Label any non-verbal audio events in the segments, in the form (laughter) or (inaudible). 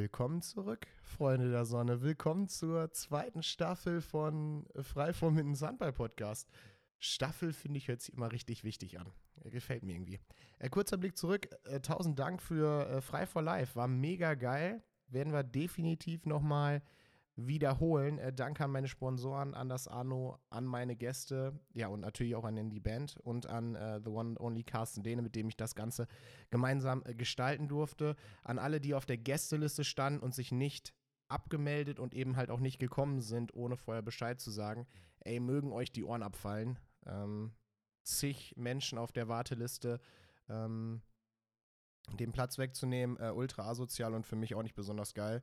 Willkommen zurück, Freunde der Sonne. Willkommen zur zweiten Staffel von Frei vom Minden Handball Podcast. Staffel finde ich hört sich immer richtig wichtig an. Gefällt mir irgendwie. Äh, kurzer Blick zurück. Äh, tausend Dank für äh, Frei for Life. War mega geil. Werden wir definitiv nochmal wiederholen. Äh, Danke an meine Sponsoren, an das Arno, an meine Gäste, ja und natürlich auch an die Band und an äh, The One and Only Carsten Dehne, mit dem ich das Ganze gemeinsam äh, gestalten durfte. An alle, die auf der Gästeliste standen und sich nicht abgemeldet und eben halt auch nicht gekommen sind, ohne vorher Bescheid zu sagen. Ey, mögen euch die Ohren abfallen. Ähm, zig Menschen auf der Warteliste. Ähm, den Platz wegzunehmen, äh, ultra asozial und für mich auch nicht besonders geil.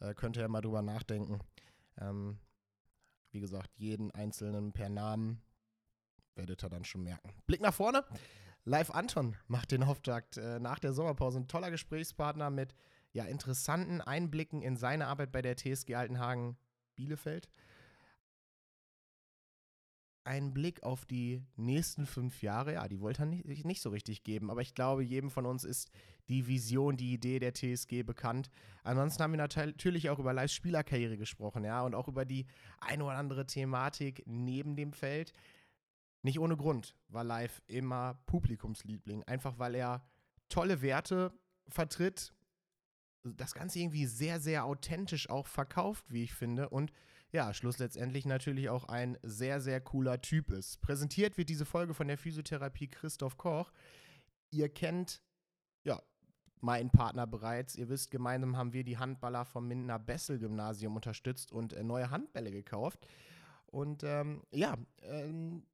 Äh, könnt ihr ja mal drüber nachdenken. Ähm, wie gesagt, jeden einzelnen per Namen werdet ihr dann schon merken. Blick nach vorne. Live Anton macht den Auftakt äh, nach der Sommerpause. Ein toller Gesprächspartner mit ja, interessanten Einblicken in seine Arbeit bei der TSG Altenhagen Bielefeld einen Blick auf die nächsten fünf Jahre, ja, die wollte er nicht, nicht, so richtig geben. Aber ich glaube, jedem von uns ist die Vision, die Idee der TSG bekannt. Ansonsten haben wir natürlich auch über Lives Spielerkarriere gesprochen, ja, und auch über die eine oder andere Thematik neben dem Feld. Nicht ohne Grund war Live immer Publikumsliebling, einfach weil er tolle Werte vertritt, das Ganze irgendwie sehr, sehr authentisch auch verkauft, wie ich finde, und ja, Schluss letztendlich natürlich auch ein sehr, sehr cooler Typ ist. Präsentiert wird diese Folge von der Physiotherapie Christoph Koch. Ihr kennt, ja, meinen Partner bereits. Ihr wisst, gemeinsam haben wir die Handballer vom Mindener Bessel Gymnasium unterstützt und äh, neue Handbälle gekauft. Und ähm, ja, ähm,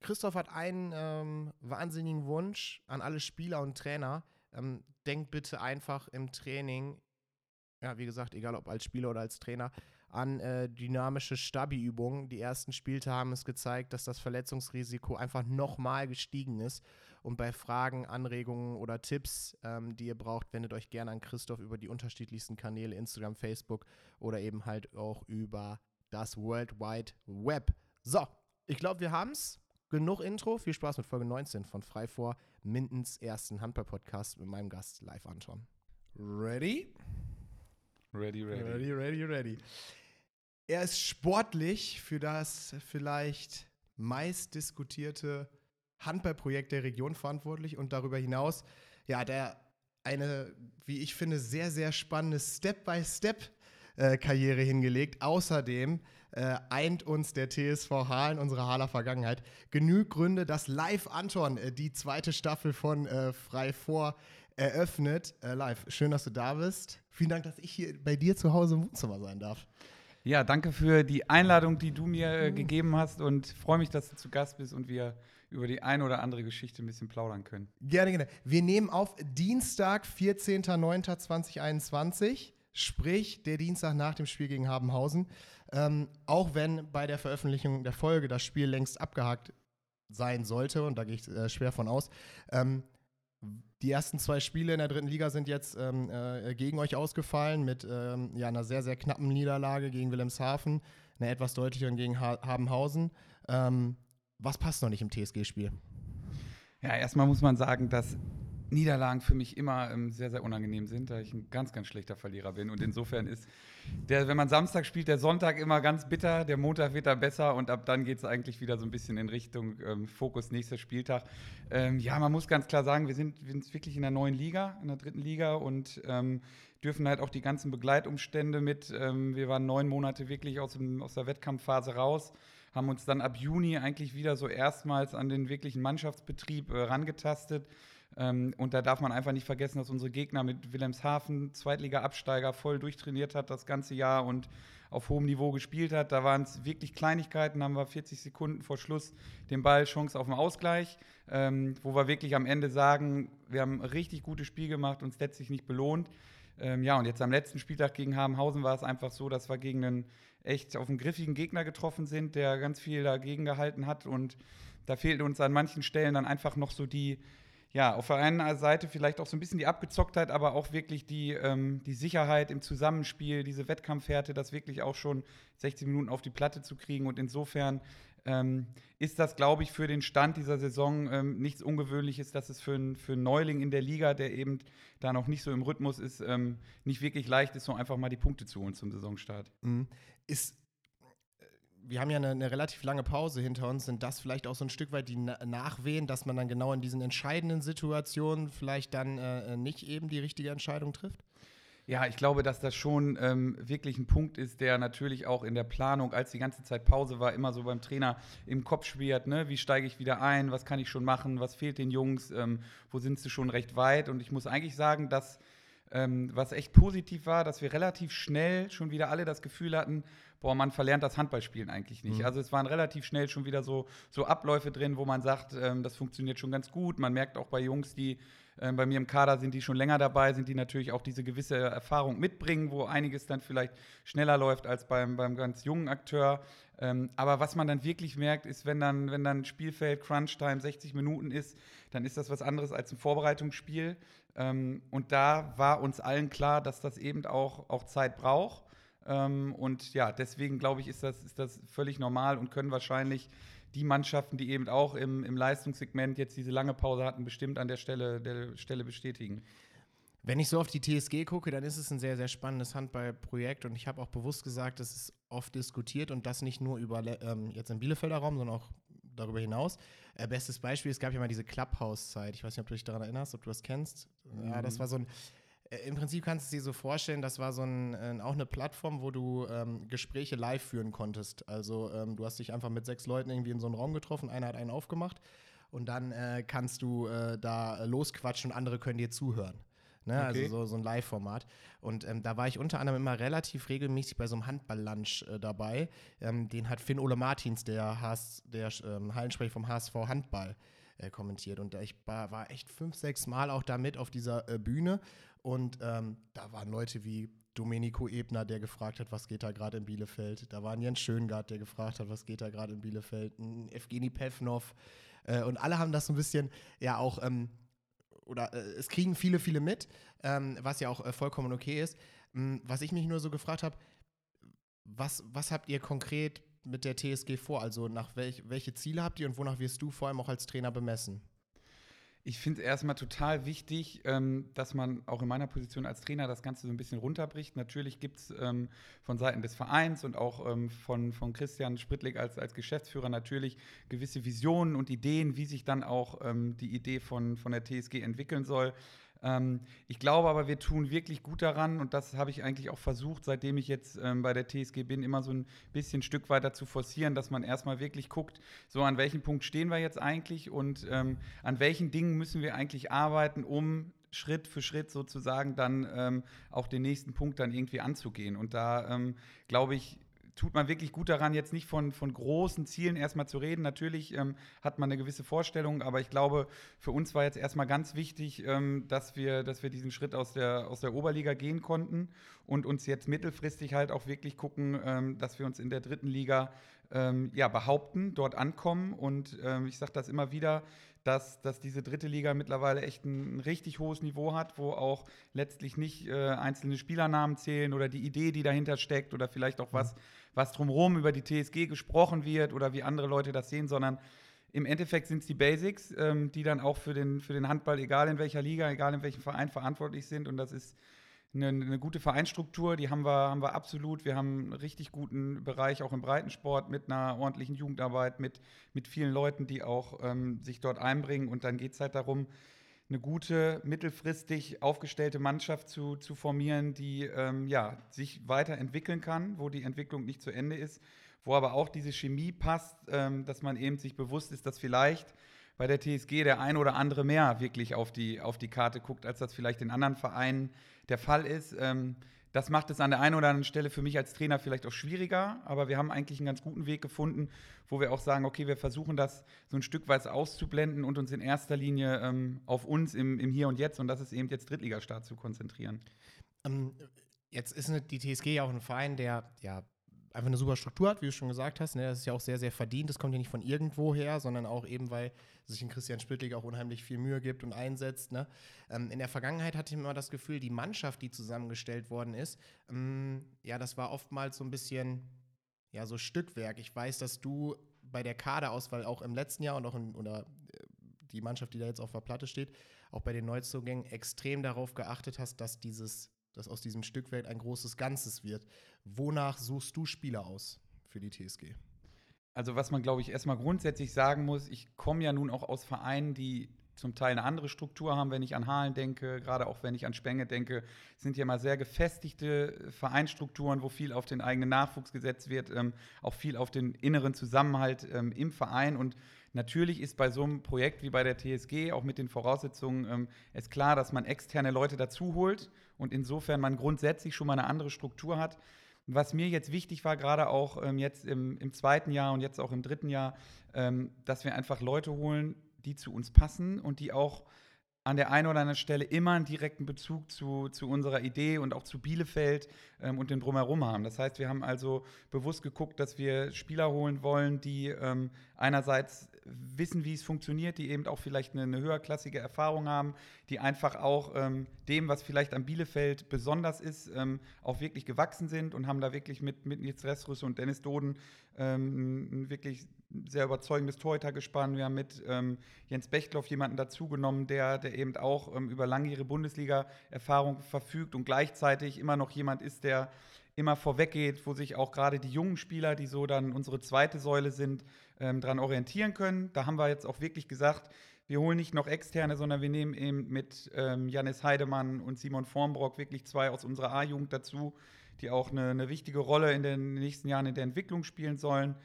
Christoph hat einen ähm, wahnsinnigen Wunsch an alle Spieler und Trainer. Ähm, denkt bitte einfach im Training, ja, wie gesagt, egal ob als Spieler oder als Trainer, an äh, dynamische Stabi-Übungen. Die ersten Spielte haben es gezeigt, dass das Verletzungsrisiko einfach nochmal gestiegen ist. Und bei Fragen, Anregungen oder Tipps, ähm, die ihr braucht, wendet euch gerne an Christoph über die unterschiedlichsten Kanäle, Instagram, Facebook oder eben halt auch über das World Wide Web. So, ich glaube, wir haben es. Genug Intro. Viel Spaß mit Folge 19 von Frei vor Mindens ersten Handball-Podcast mit meinem Gast live Anton. Ready? Ready, ready. Ready, ready, ready. Er ist sportlich für das vielleicht meist diskutierte Handballprojekt der Region verantwortlich und darüber hinaus, ja, der eine, wie ich finde, sehr, sehr spannende Step-by-Step-Karriere hingelegt. Außerdem äh, eint uns der TSV Halen, unsere Haler Vergangenheit. Genügt Gründe, dass live Anton äh, die zweite Staffel von äh, Frei vor eröffnet. Äh, live, schön, dass du da bist. Vielen Dank, dass ich hier bei dir zu Hause im Wohnzimmer sein darf. Ja, danke für die Einladung, die du mir äh, gegeben hast und freue mich, dass du zu Gast bist und wir über die eine oder andere Geschichte ein bisschen plaudern können. Gerne, gerne. Wir nehmen auf Dienstag, 14.09.2021, sprich der Dienstag nach dem Spiel gegen Habenhausen. Ähm, auch wenn bei der Veröffentlichung der Folge das Spiel längst abgehakt sein sollte, und da gehe ich äh, schwer von aus. Ähm, die ersten zwei Spiele in der dritten Liga sind jetzt ähm, äh, gegen euch ausgefallen mit ähm, ja, einer sehr, sehr knappen Niederlage gegen Wilhelmshaven, einer etwas deutlicheren gegen ha Habenhausen. Ähm, was passt noch nicht im TSG-Spiel? Ja, erstmal muss man sagen, dass Niederlagen für mich immer ähm, sehr, sehr unangenehm sind, da ich ein ganz, ganz schlechter Verlierer bin. Und insofern ist der, wenn man Samstag spielt, der Sonntag immer ganz bitter, der Montag wird da besser und ab dann geht es eigentlich wieder so ein bisschen in Richtung ähm, Fokus nächster Spieltag. Ähm, ja, man muss ganz klar sagen, wir sind, wir sind wirklich in der neuen Liga, in der dritten Liga und ähm, dürfen halt auch die ganzen Begleitumstände mit. Ähm, wir waren neun Monate wirklich aus, dem, aus der Wettkampfphase raus haben uns dann ab Juni eigentlich wieder so erstmals an den wirklichen Mannschaftsbetrieb äh, rangetastet. Ähm, und da darf man einfach nicht vergessen, dass unsere Gegner mit Wilhelmshaven, Zweitliga-Absteiger, voll durchtrainiert hat das ganze Jahr und auf hohem Niveau gespielt hat. Da waren es wirklich Kleinigkeiten, haben wir 40 Sekunden vor Schluss den Ball Chance auf den Ausgleich, ähm, wo wir wirklich am Ende sagen, wir haben ein richtig gutes Spiel gemacht, uns letztlich nicht belohnt. Ähm, ja, und jetzt am letzten Spieltag gegen Habenhausen war es einfach so, dass wir gegen einen echt auf einen griffigen Gegner getroffen sind, der ganz viel dagegen gehalten hat und da fehlt uns an manchen Stellen dann einfach noch so die, ja, auf der einen Seite vielleicht auch so ein bisschen die Abgezocktheit, aber auch wirklich die, ähm, die Sicherheit im Zusammenspiel, diese Wettkampfhärte, das wirklich auch schon 60 Minuten auf die Platte zu kriegen. Und insofern ähm, ist das, glaube ich, für den Stand dieser Saison ähm, nichts Ungewöhnliches, dass es für, ein, für einen Neuling in der Liga, der eben da noch nicht so im Rhythmus ist, ähm, nicht wirklich leicht ist, so einfach mal die Punkte zu holen zum Saisonstart. Mhm. Ist wir haben ja eine, eine, relativ lange Pause hinter uns. Sind das vielleicht auch so ein Stück weit die Na Nachwehen, dass man dann genau in diesen entscheidenden Situationen vielleicht dann äh, nicht eben die richtige Entscheidung trifft? Ja, ich glaube, dass das schon ähm, wirklich ein Punkt ist, der natürlich auch in der Planung, als die ganze Zeit Pause war, immer so beim Trainer im Kopf schwirrt. Ne? Wie steige ich wieder ein? Was kann ich schon machen? Was fehlt den Jungs? Ähm, wo sind sie schon recht weit? Und ich muss eigentlich sagen, dass ähm, was echt positiv war, dass wir relativ schnell schon wieder alle das Gefühl hatten, boah, man verlernt das Handballspielen eigentlich nicht. Mhm. Also es waren relativ schnell schon wieder so, so Abläufe drin, wo man sagt, ähm, das funktioniert schon ganz gut. Man merkt auch bei Jungs, die ähm, bei mir im Kader sind, die schon länger dabei sind, die natürlich auch diese gewisse Erfahrung mitbringen, wo einiges dann vielleicht schneller läuft als beim, beim ganz jungen Akteur. Ähm, aber was man dann wirklich merkt, ist, wenn dann, wenn dann Spielfeld Crunch-Time 60 Minuten ist, dann ist das was anderes als ein Vorbereitungsspiel. Ähm, und da war uns allen klar, dass das eben auch, auch Zeit braucht. Ähm, und ja, deswegen glaube ich, ist das, ist das völlig normal und können wahrscheinlich die Mannschaften, die eben auch im, im Leistungssegment jetzt diese lange Pause hatten, bestimmt an der Stelle, der Stelle bestätigen. Wenn ich so auf die TSG gucke, dann ist es ein sehr, sehr spannendes Handballprojekt und ich habe auch bewusst gesagt, dass es oft diskutiert und das nicht nur über ähm, jetzt im Bielefelder Raum, sondern auch darüber hinaus. Äh, bestes Beispiel, es gab ja mal diese Clubhouse-Zeit. Ich weiß nicht, ob du dich daran erinnerst, ob du das kennst. Mhm. Ja, das war so ein. Äh, Im Prinzip kannst du es dir so vorstellen, das war so ein, äh, auch eine Plattform, wo du ähm, Gespräche live führen konntest. Also ähm, du hast dich einfach mit sechs Leuten irgendwie in so einen Raum getroffen, einer hat einen aufgemacht und dann äh, kannst du äh, da losquatschen und andere können dir zuhören. Ne? Also okay. Also so, so ein Live-Format. Und ähm, da war ich unter anderem immer relativ regelmäßig bei so einem Handball-Lunch äh, dabei. Ähm, den hat Finn Ole Martins, der, HS, der ähm, Hallensprecher vom HSV Handball, äh, kommentiert. Und ich war, war, echt fünf, sechs Mal auch da mit auf dieser äh, Bühne. Und ähm, da waren Leute wie Domenico Ebner, der gefragt hat, was geht da gerade in Bielefeld. Da war ein Jens Schöngard, der gefragt hat, was geht da gerade in Bielefeld. Ein Evgeny Pevnov. Äh, und alle haben das so ein bisschen ja auch ähm, oder äh, es kriegen viele, viele mit, ähm, was ja auch äh, vollkommen okay ist. Ähm, was ich mich nur so gefragt habe, was, was habt ihr konkret mit der TSG vor? Also nach welch, welche Ziele habt ihr und wonach wirst du vor allem auch als Trainer bemessen? Ich finde es erstmal total wichtig, ähm, dass man auch in meiner Position als Trainer das Ganze so ein bisschen runterbricht. Natürlich gibt es ähm, von Seiten des Vereins und auch ähm, von, von Christian Sprittlig als, als Geschäftsführer natürlich gewisse Visionen und Ideen, wie sich dann auch ähm, die Idee von, von der TSG entwickeln soll. Ähm, ich glaube aber, wir tun wirklich gut daran und das habe ich eigentlich auch versucht, seitdem ich jetzt ähm, bei der TSG bin, immer so ein bisschen Stück weiter zu forcieren, dass man erstmal wirklich guckt, so an welchem Punkt stehen wir jetzt eigentlich und ähm, an welchen Dingen müssen wir eigentlich arbeiten, um Schritt für Schritt sozusagen dann ähm, auch den nächsten Punkt dann irgendwie anzugehen. Und da ähm, glaube ich, tut man wirklich gut daran, jetzt nicht von, von großen Zielen erstmal zu reden. Natürlich ähm, hat man eine gewisse Vorstellung, aber ich glaube, für uns war jetzt erstmal ganz wichtig, ähm, dass, wir, dass wir diesen Schritt aus der, aus der Oberliga gehen konnten und uns jetzt mittelfristig halt auch wirklich gucken, ähm, dass wir uns in der dritten Liga ähm, ja, behaupten, dort ankommen. Und ähm, ich sage das immer wieder, dass, dass diese dritte Liga mittlerweile echt ein, ein richtig hohes Niveau hat, wo auch letztlich nicht äh, einzelne Spielernamen zählen oder die Idee, die dahinter steckt oder vielleicht auch was, was drumherum über die TSG gesprochen wird oder wie andere Leute das sehen, sondern im Endeffekt sind es die Basics, ähm, die dann auch für den, für den Handball, egal in welcher Liga, egal in welchem Verein, verantwortlich sind. Und das ist eine, eine, gute Vereinsstruktur, die haben wir, haben wir absolut. Wir haben einen richtig guten Bereich auch im Breitensport mit einer ordentlichen Jugendarbeit, mit, mit vielen Leuten, die auch ähm, sich dort einbringen. Und dann geht es halt darum, eine gute, mittelfristig aufgestellte Mannschaft zu, zu formieren, die ähm, ja, sich weiterentwickeln kann, wo die Entwicklung nicht zu Ende ist, wo aber auch diese Chemie passt, ähm, dass man eben sich bewusst ist, dass vielleicht bei der TSG der ein oder andere mehr wirklich auf die, auf die Karte guckt, als das vielleicht in anderen Vereinen der Fall ist. Ähm, das macht es an der einen oder anderen Stelle für mich als Trainer vielleicht auch schwieriger, aber wir haben eigentlich einen ganz guten Weg gefunden, wo wir auch sagen, okay, wir versuchen das so ein Stück weit auszublenden und uns in erster Linie ähm, auf uns im, im Hier und Jetzt und das ist eben jetzt Drittligastart zu konzentrieren. Ähm, jetzt ist die TSG ja auch ein Verein, der ja einfach eine super Struktur hat, wie du schon gesagt hast. Ne? Das ist ja auch sehr, sehr verdient. Das kommt ja nicht von irgendwo her, sondern auch eben, weil sich in Christian Spittlig auch unheimlich viel Mühe gibt und einsetzt. Ne? Ähm, in der Vergangenheit hatte ich immer das Gefühl, die Mannschaft, die zusammengestellt worden ist, ähm, ja, das war oftmals so ein bisschen, ja, so Stückwerk. Ich weiß, dass du bei der Kaderauswahl auch im letzten Jahr und auch in, oder äh, die Mannschaft, die da jetzt auf der Platte steht, auch bei den Neuzugängen extrem darauf geachtet hast, dass dieses, dass aus diesem Stückwerk ein großes Ganzes wird. Wonach suchst du Spieler aus für die TSG? Also was man, glaube ich, erstmal grundsätzlich sagen muss, ich komme ja nun auch aus Vereinen, die zum Teil eine andere Struktur haben, wenn ich an Hahlen denke, gerade auch wenn ich an Spenge denke, sind ja mal sehr gefestigte Vereinsstrukturen, wo viel auf den eigenen Nachwuchs gesetzt wird, ähm, auch viel auf den inneren Zusammenhalt ähm, im Verein. Und natürlich ist bei so einem Projekt wie bei der TSG, auch mit den Voraussetzungen, ähm, es klar, dass man externe Leute dazu holt und insofern man grundsätzlich schon mal eine andere Struktur hat. Was mir jetzt wichtig war, gerade auch ähm, jetzt im, im, zweiten Jahr und jetzt auch im dritten Jahr, ähm, dass wir einfach Leute holen, die zu uns passen und die auch an der einen oder anderen Stelle immer einen direkten Bezug zu, zu unserer Idee und auch zu Bielefeld ähm, und dem Drumherum haben. Das heißt, wir haben also bewusst geguckt, dass wir Spieler holen wollen, die ähm, einerseits wissen, wie es funktioniert, die eben auch vielleicht eine, eine höherklassige Erfahrung haben, die einfach auch ähm, dem, was vielleicht am Bielefeld besonders ist, ähm, auch wirklich gewachsen sind und haben da wirklich mit, mit Nils Restrus und Dennis Doden ähm, ein wirklich sehr überzeugendes Torhüter gespannt. Wir haben mit ähm, Jens Bechtloff jemanden dazugenommen, der, der eben auch ähm, über langjährige Bundesliga-Erfahrung verfügt und gleichzeitig immer noch jemand ist, der immer vorweggeht, wo sich auch gerade die jungen Spieler, die so dann unsere zweite Säule sind, ähm, dran orientieren können. Da haben wir jetzt auch wirklich gesagt, wir holen nicht noch externe, sondern wir nehmen eben mit ähm, Janis Heidemann und Simon Formbrock wirklich zwei aus unserer A-Jugend dazu, die auch eine, eine wichtige Rolle in den nächsten Jahren in der Entwicklung spielen sollen.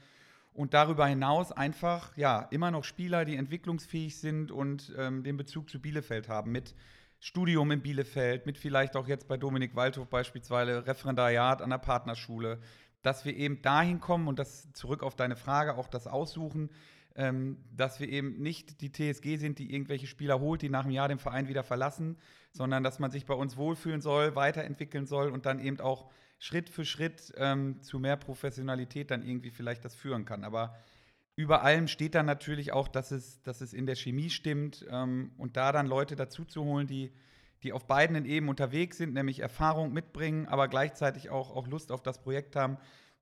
Und darüber hinaus einfach, ja, immer noch Spieler, die entwicklungsfähig sind und ähm, den Bezug zu Bielefeld haben mit Studium in Bielefeld, mit vielleicht auch jetzt bei Dominik Waldhof beispielsweise Referendariat an der Partnerschule, dass wir eben dahin kommen und das zurück auf deine Frage, auch das Aussuchen, ähm, dass wir eben nicht die TSG sind, die irgendwelche Spieler holt, die nach einem Jahr den Verein wieder verlassen, sondern dass man sich bei uns wohlfühlen soll, weiterentwickeln soll und dann eben auch Schritt für Schritt ähm, zu mehr Professionalität dann irgendwie vielleicht das führen kann. Aber über allem steht dann natürlich auch, dass es, dass es in der Chemie stimmt ähm, und da dann Leute dazu zu holen, die die auf beiden Ebenen unterwegs sind, nämlich Erfahrung mitbringen, aber gleichzeitig auch, auch Lust auf das Projekt haben.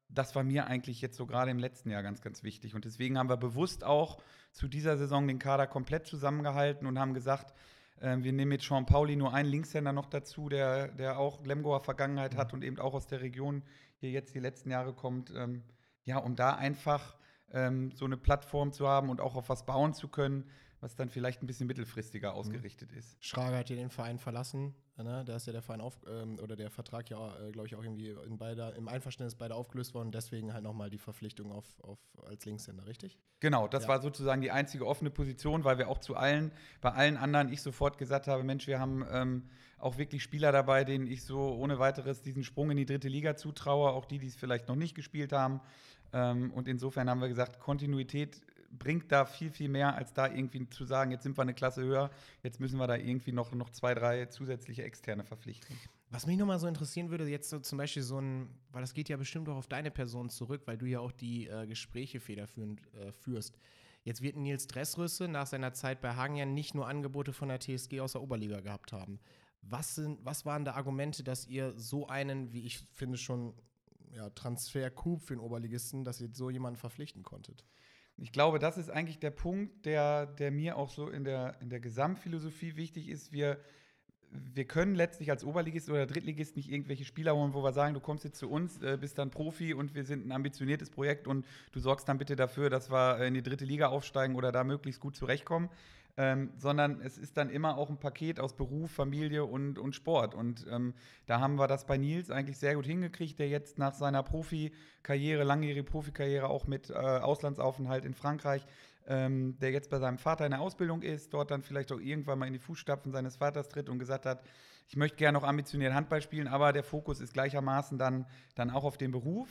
Das war mir eigentlich jetzt so gerade im letzten Jahr ganz, ganz wichtig. Und deswegen haben wir bewusst auch zu dieser Saison den Kader komplett zusammengehalten und haben gesagt, äh, wir nehmen mit Sean Pauli nur einen Linkshänder noch dazu, der, der auch Lemgoer Vergangenheit hat und eben auch aus der Region hier jetzt die letzten Jahre kommt. Ähm, ja, um da einfach ähm, so eine Plattform zu haben und auch auf was bauen zu können, was dann vielleicht ein bisschen mittelfristiger mhm. ausgerichtet mhm. ist. Schrager hat ja den Verein verlassen. Ne? Da ist ja der Verein auf, ähm, oder der Vertrag ja, äh, glaube ich, auch irgendwie in beider, im Einverständnis beide aufgelöst worden. Deswegen halt nochmal die Verpflichtung auf, auf, als Linkshänder, richtig? Genau, das ja. war sozusagen die einzige offene Position, weil wir auch zu allen, bei allen anderen ich sofort gesagt habe, Mensch, wir haben ähm, auch wirklich Spieler dabei, denen ich so ohne weiteres diesen Sprung in die dritte Liga zutraue, auch die, die es vielleicht noch nicht gespielt haben. Ähm, und insofern haben wir gesagt, Kontinuität bringt da viel, viel mehr, als da irgendwie zu sagen, jetzt sind wir eine Klasse höher, jetzt müssen wir da irgendwie noch, noch zwei, drei zusätzliche Externe verpflichten. Was mich nochmal so interessieren würde, jetzt so zum Beispiel so ein, weil das geht ja bestimmt auch auf deine Person zurück, weil du ja auch die äh, Gespräche federführend äh, führst. Jetzt wird Nils Dressrüsse nach seiner Zeit bei Hagen ja nicht nur Angebote von der TSG aus der Oberliga gehabt haben. Was, sind, was waren da Argumente, dass ihr so einen, wie ich finde, schon ja, Transfer-Coup für den Oberligisten, dass ihr so jemanden verpflichten konntet? Ich glaube, das ist eigentlich der Punkt, der, der mir auch so in der, in der Gesamtphilosophie wichtig ist. Wir, wir können letztlich als Oberligist oder Drittligist nicht irgendwelche Spieler holen, wo wir sagen, du kommst jetzt zu uns, äh, bist dann Profi und wir sind ein ambitioniertes Projekt und du sorgst dann bitte dafür, dass wir in die dritte Liga aufsteigen oder da möglichst gut zurechtkommen ähm, sondern es ist dann immer auch ein Paket aus Beruf, Familie und, und Sport. Und ähm, da haben wir das bei Nils eigentlich sehr gut hingekriegt, der jetzt nach seiner Profikarriere, langjährige Profikarriere auch mit äh, Auslandsaufenthalt in Frankreich, ähm, der jetzt bei seinem Vater in der Ausbildung ist, dort dann vielleicht auch irgendwann mal in die Fußstapfen seines Vaters tritt und gesagt hat, ich möchte gerne noch ambitioniert Handball spielen, aber der Fokus ist gleichermaßen dann, dann auch auf den Beruf.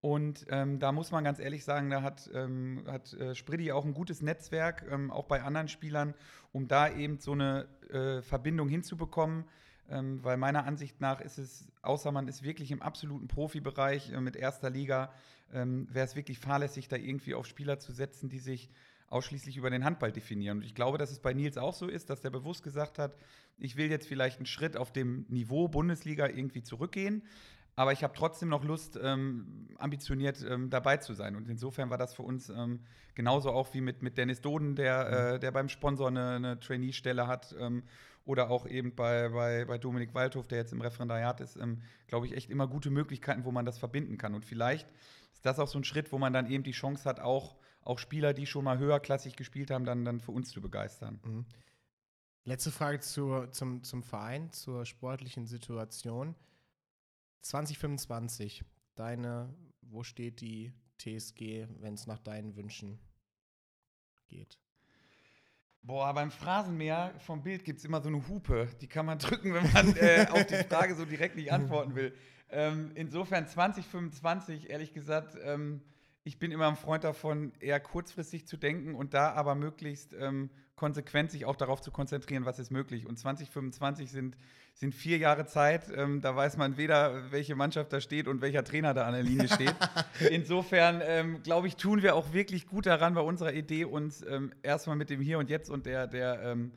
Und ähm, da muss man ganz ehrlich sagen, da hat, ähm, hat äh, Spridi auch ein gutes Netzwerk, ähm, auch bei anderen Spielern, um da eben so eine äh, Verbindung hinzubekommen. Ähm, weil meiner Ansicht nach ist es, außer man ist wirklich im absoluten Profibereich äh, mit erster Liga, ähm, wäre es wirklich fahrlässig, da irgendwie auf Spieler zu setzen, die sich ausschließlich über den Handball definieren. Und ich glaube, dass es bei Nils auch so ist, dass der bewusst gesagt hat, ich will jetzt vielleicht einen Schritt auf dem Niveau Bundesliga irgendwie zurückgehen, aber ich habe trotzdem noch Lust, ähm, ambitioniert ähm, dabei zu sein. Und insofern war das für uns ähm, genauso auch wie mit, mit Dennis Doden, der, äh, der beim Sponsor eine, eine Trainee-Stelle hat. Ähm, oder auch eben bei, bei, bei Dominik Waldhof, der jetzt im Referendariat ist, ähm, glaube ich, echt immer gute Möglichkeiten, wo man das verbinden kann. Und vielleicht ist das auch so ein Schritt, wo man dann eben die Chance hat, auch, auch Spieler, die schon mal höherklassig gespielt haben, dann, dann für uns zu begeistern. Mhm. Letzte Frage zur, zum, zum Verein, zur sportlichen Situation. 2025, deine, wo steht die TSG, wenn es nach deinen Wünschen geht? Boah, beim Phrasenmäher vom Bild gibt es immer so eine Hupe. Die kann man (laughs) drücken, wenn man äh, auf die Frage so direkt nicht (laughs) antworten will. Ähm, insofern 2025, ehrlich gesagt, ähm, ich bin immer ein Freund davon, eher kurzfristig zu denken und da aber möglichst ähm, konsequent sich auch darauf zu konzentrieren, was ist möglich. Und 2025 sind, sind vier Jahre Zeit. Ähm, da weiß man weder, welche Mannschaft da steht und welcher Trainer da an der Linie (laughs) steht. Insofern, ähm, glaube ich, tun wir auch wirklich gut daran, bei unserer Idee uns ähm, erstmal mit dem Hier und Jetzt und der, der, ähm,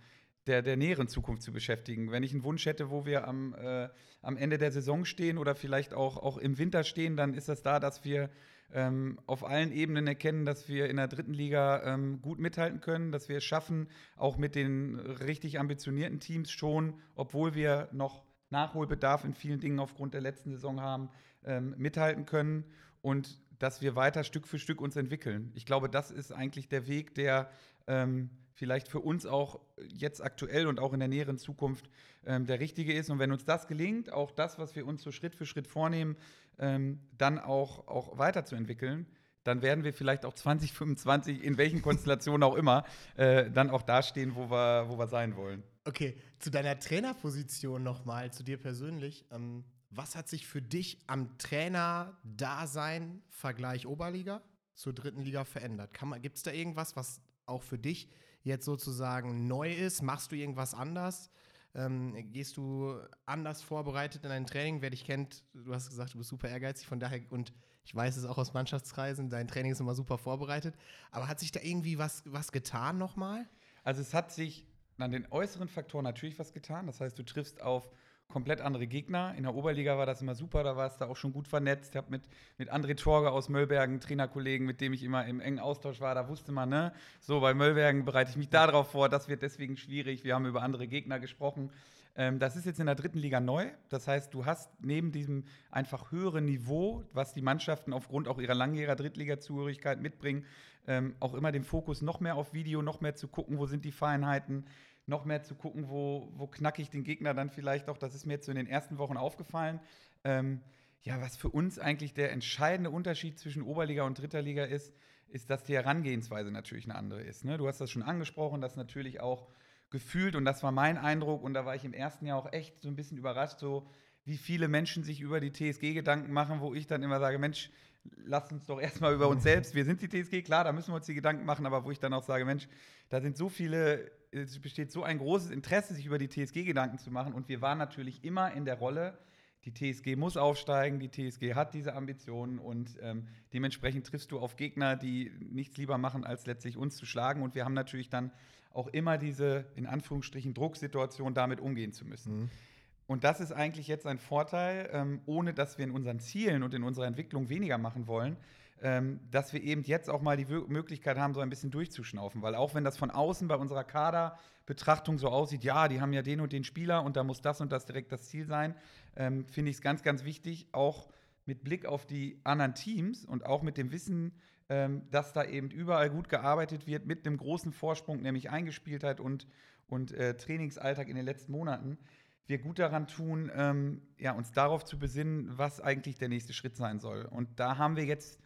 der, der näheren Zukunft zu beschäftigen. Wenn ich einen Wunsch hätte, wo wir am, äh, am Ende der Saison stehen oder vielleicht auch, auch im Winter stehen, dann ist das da, dass wir ähm, auf allen Ebenen erkennen, dass wir in der dritten Liga ähm, gut mithalten können, dass wir es schaffen, auch mit den richtig ambitionierten Teams schon, obwohl wir noch Nachholbedarf in vielen Dingen aufgrund der letzten Saison haben, ähm, mithalten können und dass wir weiter Stück für Stück uns entwickeln. Ich glaube, das ist eigentlich der Weg, der ähm, vielleicht für uns auch jetzt aktuell und auch in der näheren Zukunft ähm, der richtige ist. Und wenn uns das gelingt, auch das, was wir uns so Schritt für Schritt vornehmen, ähm, dann auch, auch weiterzuentwickeln, dann werden wir vielleicht auch 2025, in welchen Konstellationen auch immer, äh, dann auch dastehen, wo wir, wo wir sein wollen. Okay, zu deiner Trainerposition nochmal, zu dir persönlich. Ähm, was hat sich für dich am Trainer-Dasein Vergleich Oberliga zur dritten Liga verändert? Gibt es da irgendwas, was auch für dich jetzt sozusagen neu ist? Machst du irgendwas anders? Ähm, gehst du anders vorbereitet in dein Training? Wer dich kennt, du hast gesagt, du bist super ehrgeizig, von daher, und ich weiß es auch aus Mannschaftskreisen, dein Training ist immer super vorbereitet. Aber hat sich da irgendwie was, was getan nochmal? Also es hat sich an den äußeren Faktoren natürlich was getan. Das heißt, du triffst auf komplett andere Gegner. In der Oberliga war das immer super, da warst du auch schon gut vernetzt. Ich habe mit, mit André Torge aus Möllbergen, Trainerkollegen, mit dem ich immer im engen Austausch war, da wusste man, ne, so bei Möllbergen bereite ich mich darauf vor, das wird deswegen schwierig. Wir haben über andere Gegner gesprochen. Ähm, das ist jetzt in der dritten Liga neu. Das heißt, du hast neben diesem einfach höheren Niveau, was die Mannschaften aufgrund auch ihrer langjähriger Drittliga-Zugehörigkeit mitbringen, ähm, auch immer den Fokus noch mehr auf Video, noch mehr zu gucken, wo sind die Feinheiten, noch mehr zu gucken, wo, wo knacke ich den Gegner dann vielleicht auch. Das ist mir jetzt so in den ersten Wochen aufgefallen. Ähm, ja, was für uns eigentlich der entscheidende Unterschied zwischen Oberliga und Dritter Liga ist, ist, dass die Herangehensweise natürlich eine andere ist. Ne? Du hast das schon angesprochen, dass natürlich auch gefühlt, und das war mein Eindruck, und da war ich im ersten Jahr auch echt so ein bisschen überrascht, so wie viele Menschen sich über die TSG Gedanken machen, wo ich dann immer sage, Mensch, lass uns doch erstmal über uns selbst, wir sind die TSG, klar, da müssen wir uns die Gedanken machen, aber wo ich dann auch sage, Mensch, da sind so viele, es besteht so ein großes Interesse, sich über die TSG Gedanken zu machen und wir waren natürlich immer in der Rolle, die TSG muss aufsteigen, die TSG hat diese Ambitionen und ähm, dementsprechend triffst du auf Gegner, die nichts lieber machen, als letztlich uns zu schlagen und wir haben natürlich dann auch immer diese, in Anführungsstrichen, Drucksituation damit umgehen zu müssen. Mhm. Und das ist eigentlich jetzt ein Vorteil, ähm, ohne dass wir in unseren Zielen und in unserer Entwicklung weniger machen wollen, ähm, dass wir eben jetzt auch mal die Möglichkeit haben, so ein bisschen durchzuschnaufen. Weil auch wenn das von außen bei unserer Kaderbetrachtung so aussieht, ja, die haben ja den und den Spieler und da muss das und das direkt das Ziel sein, ähm, finde ich es ganz, ganz wichtig, auch mit Blick auf die anderen Teams und auch mit dem Wissen, ähm, dass da eben überall gut gearbeitet wird, mit einem großen Vorsprung, nämlich Eingespieltheit und, und äh, Trainingsalltag in den letzten Monaten wir gut daran tun, ähm, ja, uns darauf zu besinnen, was eigentlich der nächste Schritt sein soll. Und da haben wir jetzt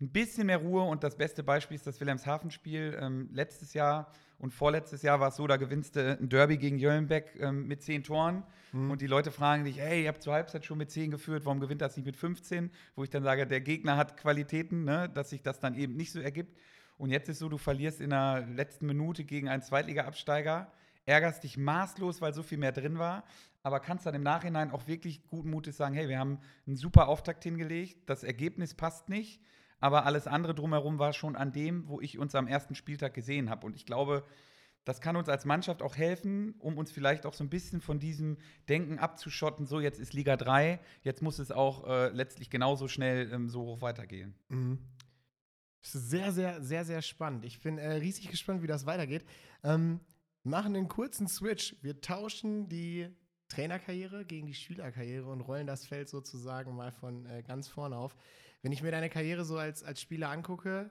ein bisschen mehr Ruhe und das beste Beispiel ist das Wilhelmshaven-Spiel. Ähm, letztes Jahr und vorletztes Jahr war es so, da gewinnst du ein Derby gegen Jöllenbeck ähm, mit zehn Toren mhm. und die Leute fragen dich, hey, ihr habt zur Halbzeit schon mit zehn geführt, warum gewinnt das nicht mit 15? Wo ich dann sage, der Gegner hat Qualitäten, ne, dass sich das dann eben nicht so ergibt. Und jetzt ist so, du verlierst in der letzten Minute gegen einen Zweitliga-Absteiger ärgerst dich maßlos, weil so viel mehr drin war, aber kannst dann im Nachhinein auch wirklich guten Mutes sagen, hey, wir haben einen super Auftakt hingelegt, das Ergebnis passt nicht, aber alles andere drumherum war schon an dem, wo ich uns am ersten Spieltag gesehen habe. Und ich glaube, das kann uns als Mannschaft auch helfen, um uns vielleicht auch so ein bisschen von diesem Denken abzuschotten, so jetzt ist Liga 3, jetzt muss es auch äh, letztlich genauso schnell ähm, so hoch weitergehen. Mhm. Sehr, sehr, sehr, sehr spannend. Ich bin äh, riesig gespannt, wie das weitergeht. Ähm, machen einen kurzen Switch. Wir tauschen die Trainerkarriere gegen die Spielerkarriere und rollen das Feld sozusagen mal von äh, ganz vorne auf. Wenn ich mir deine Karriere so als, als Spieler angucke,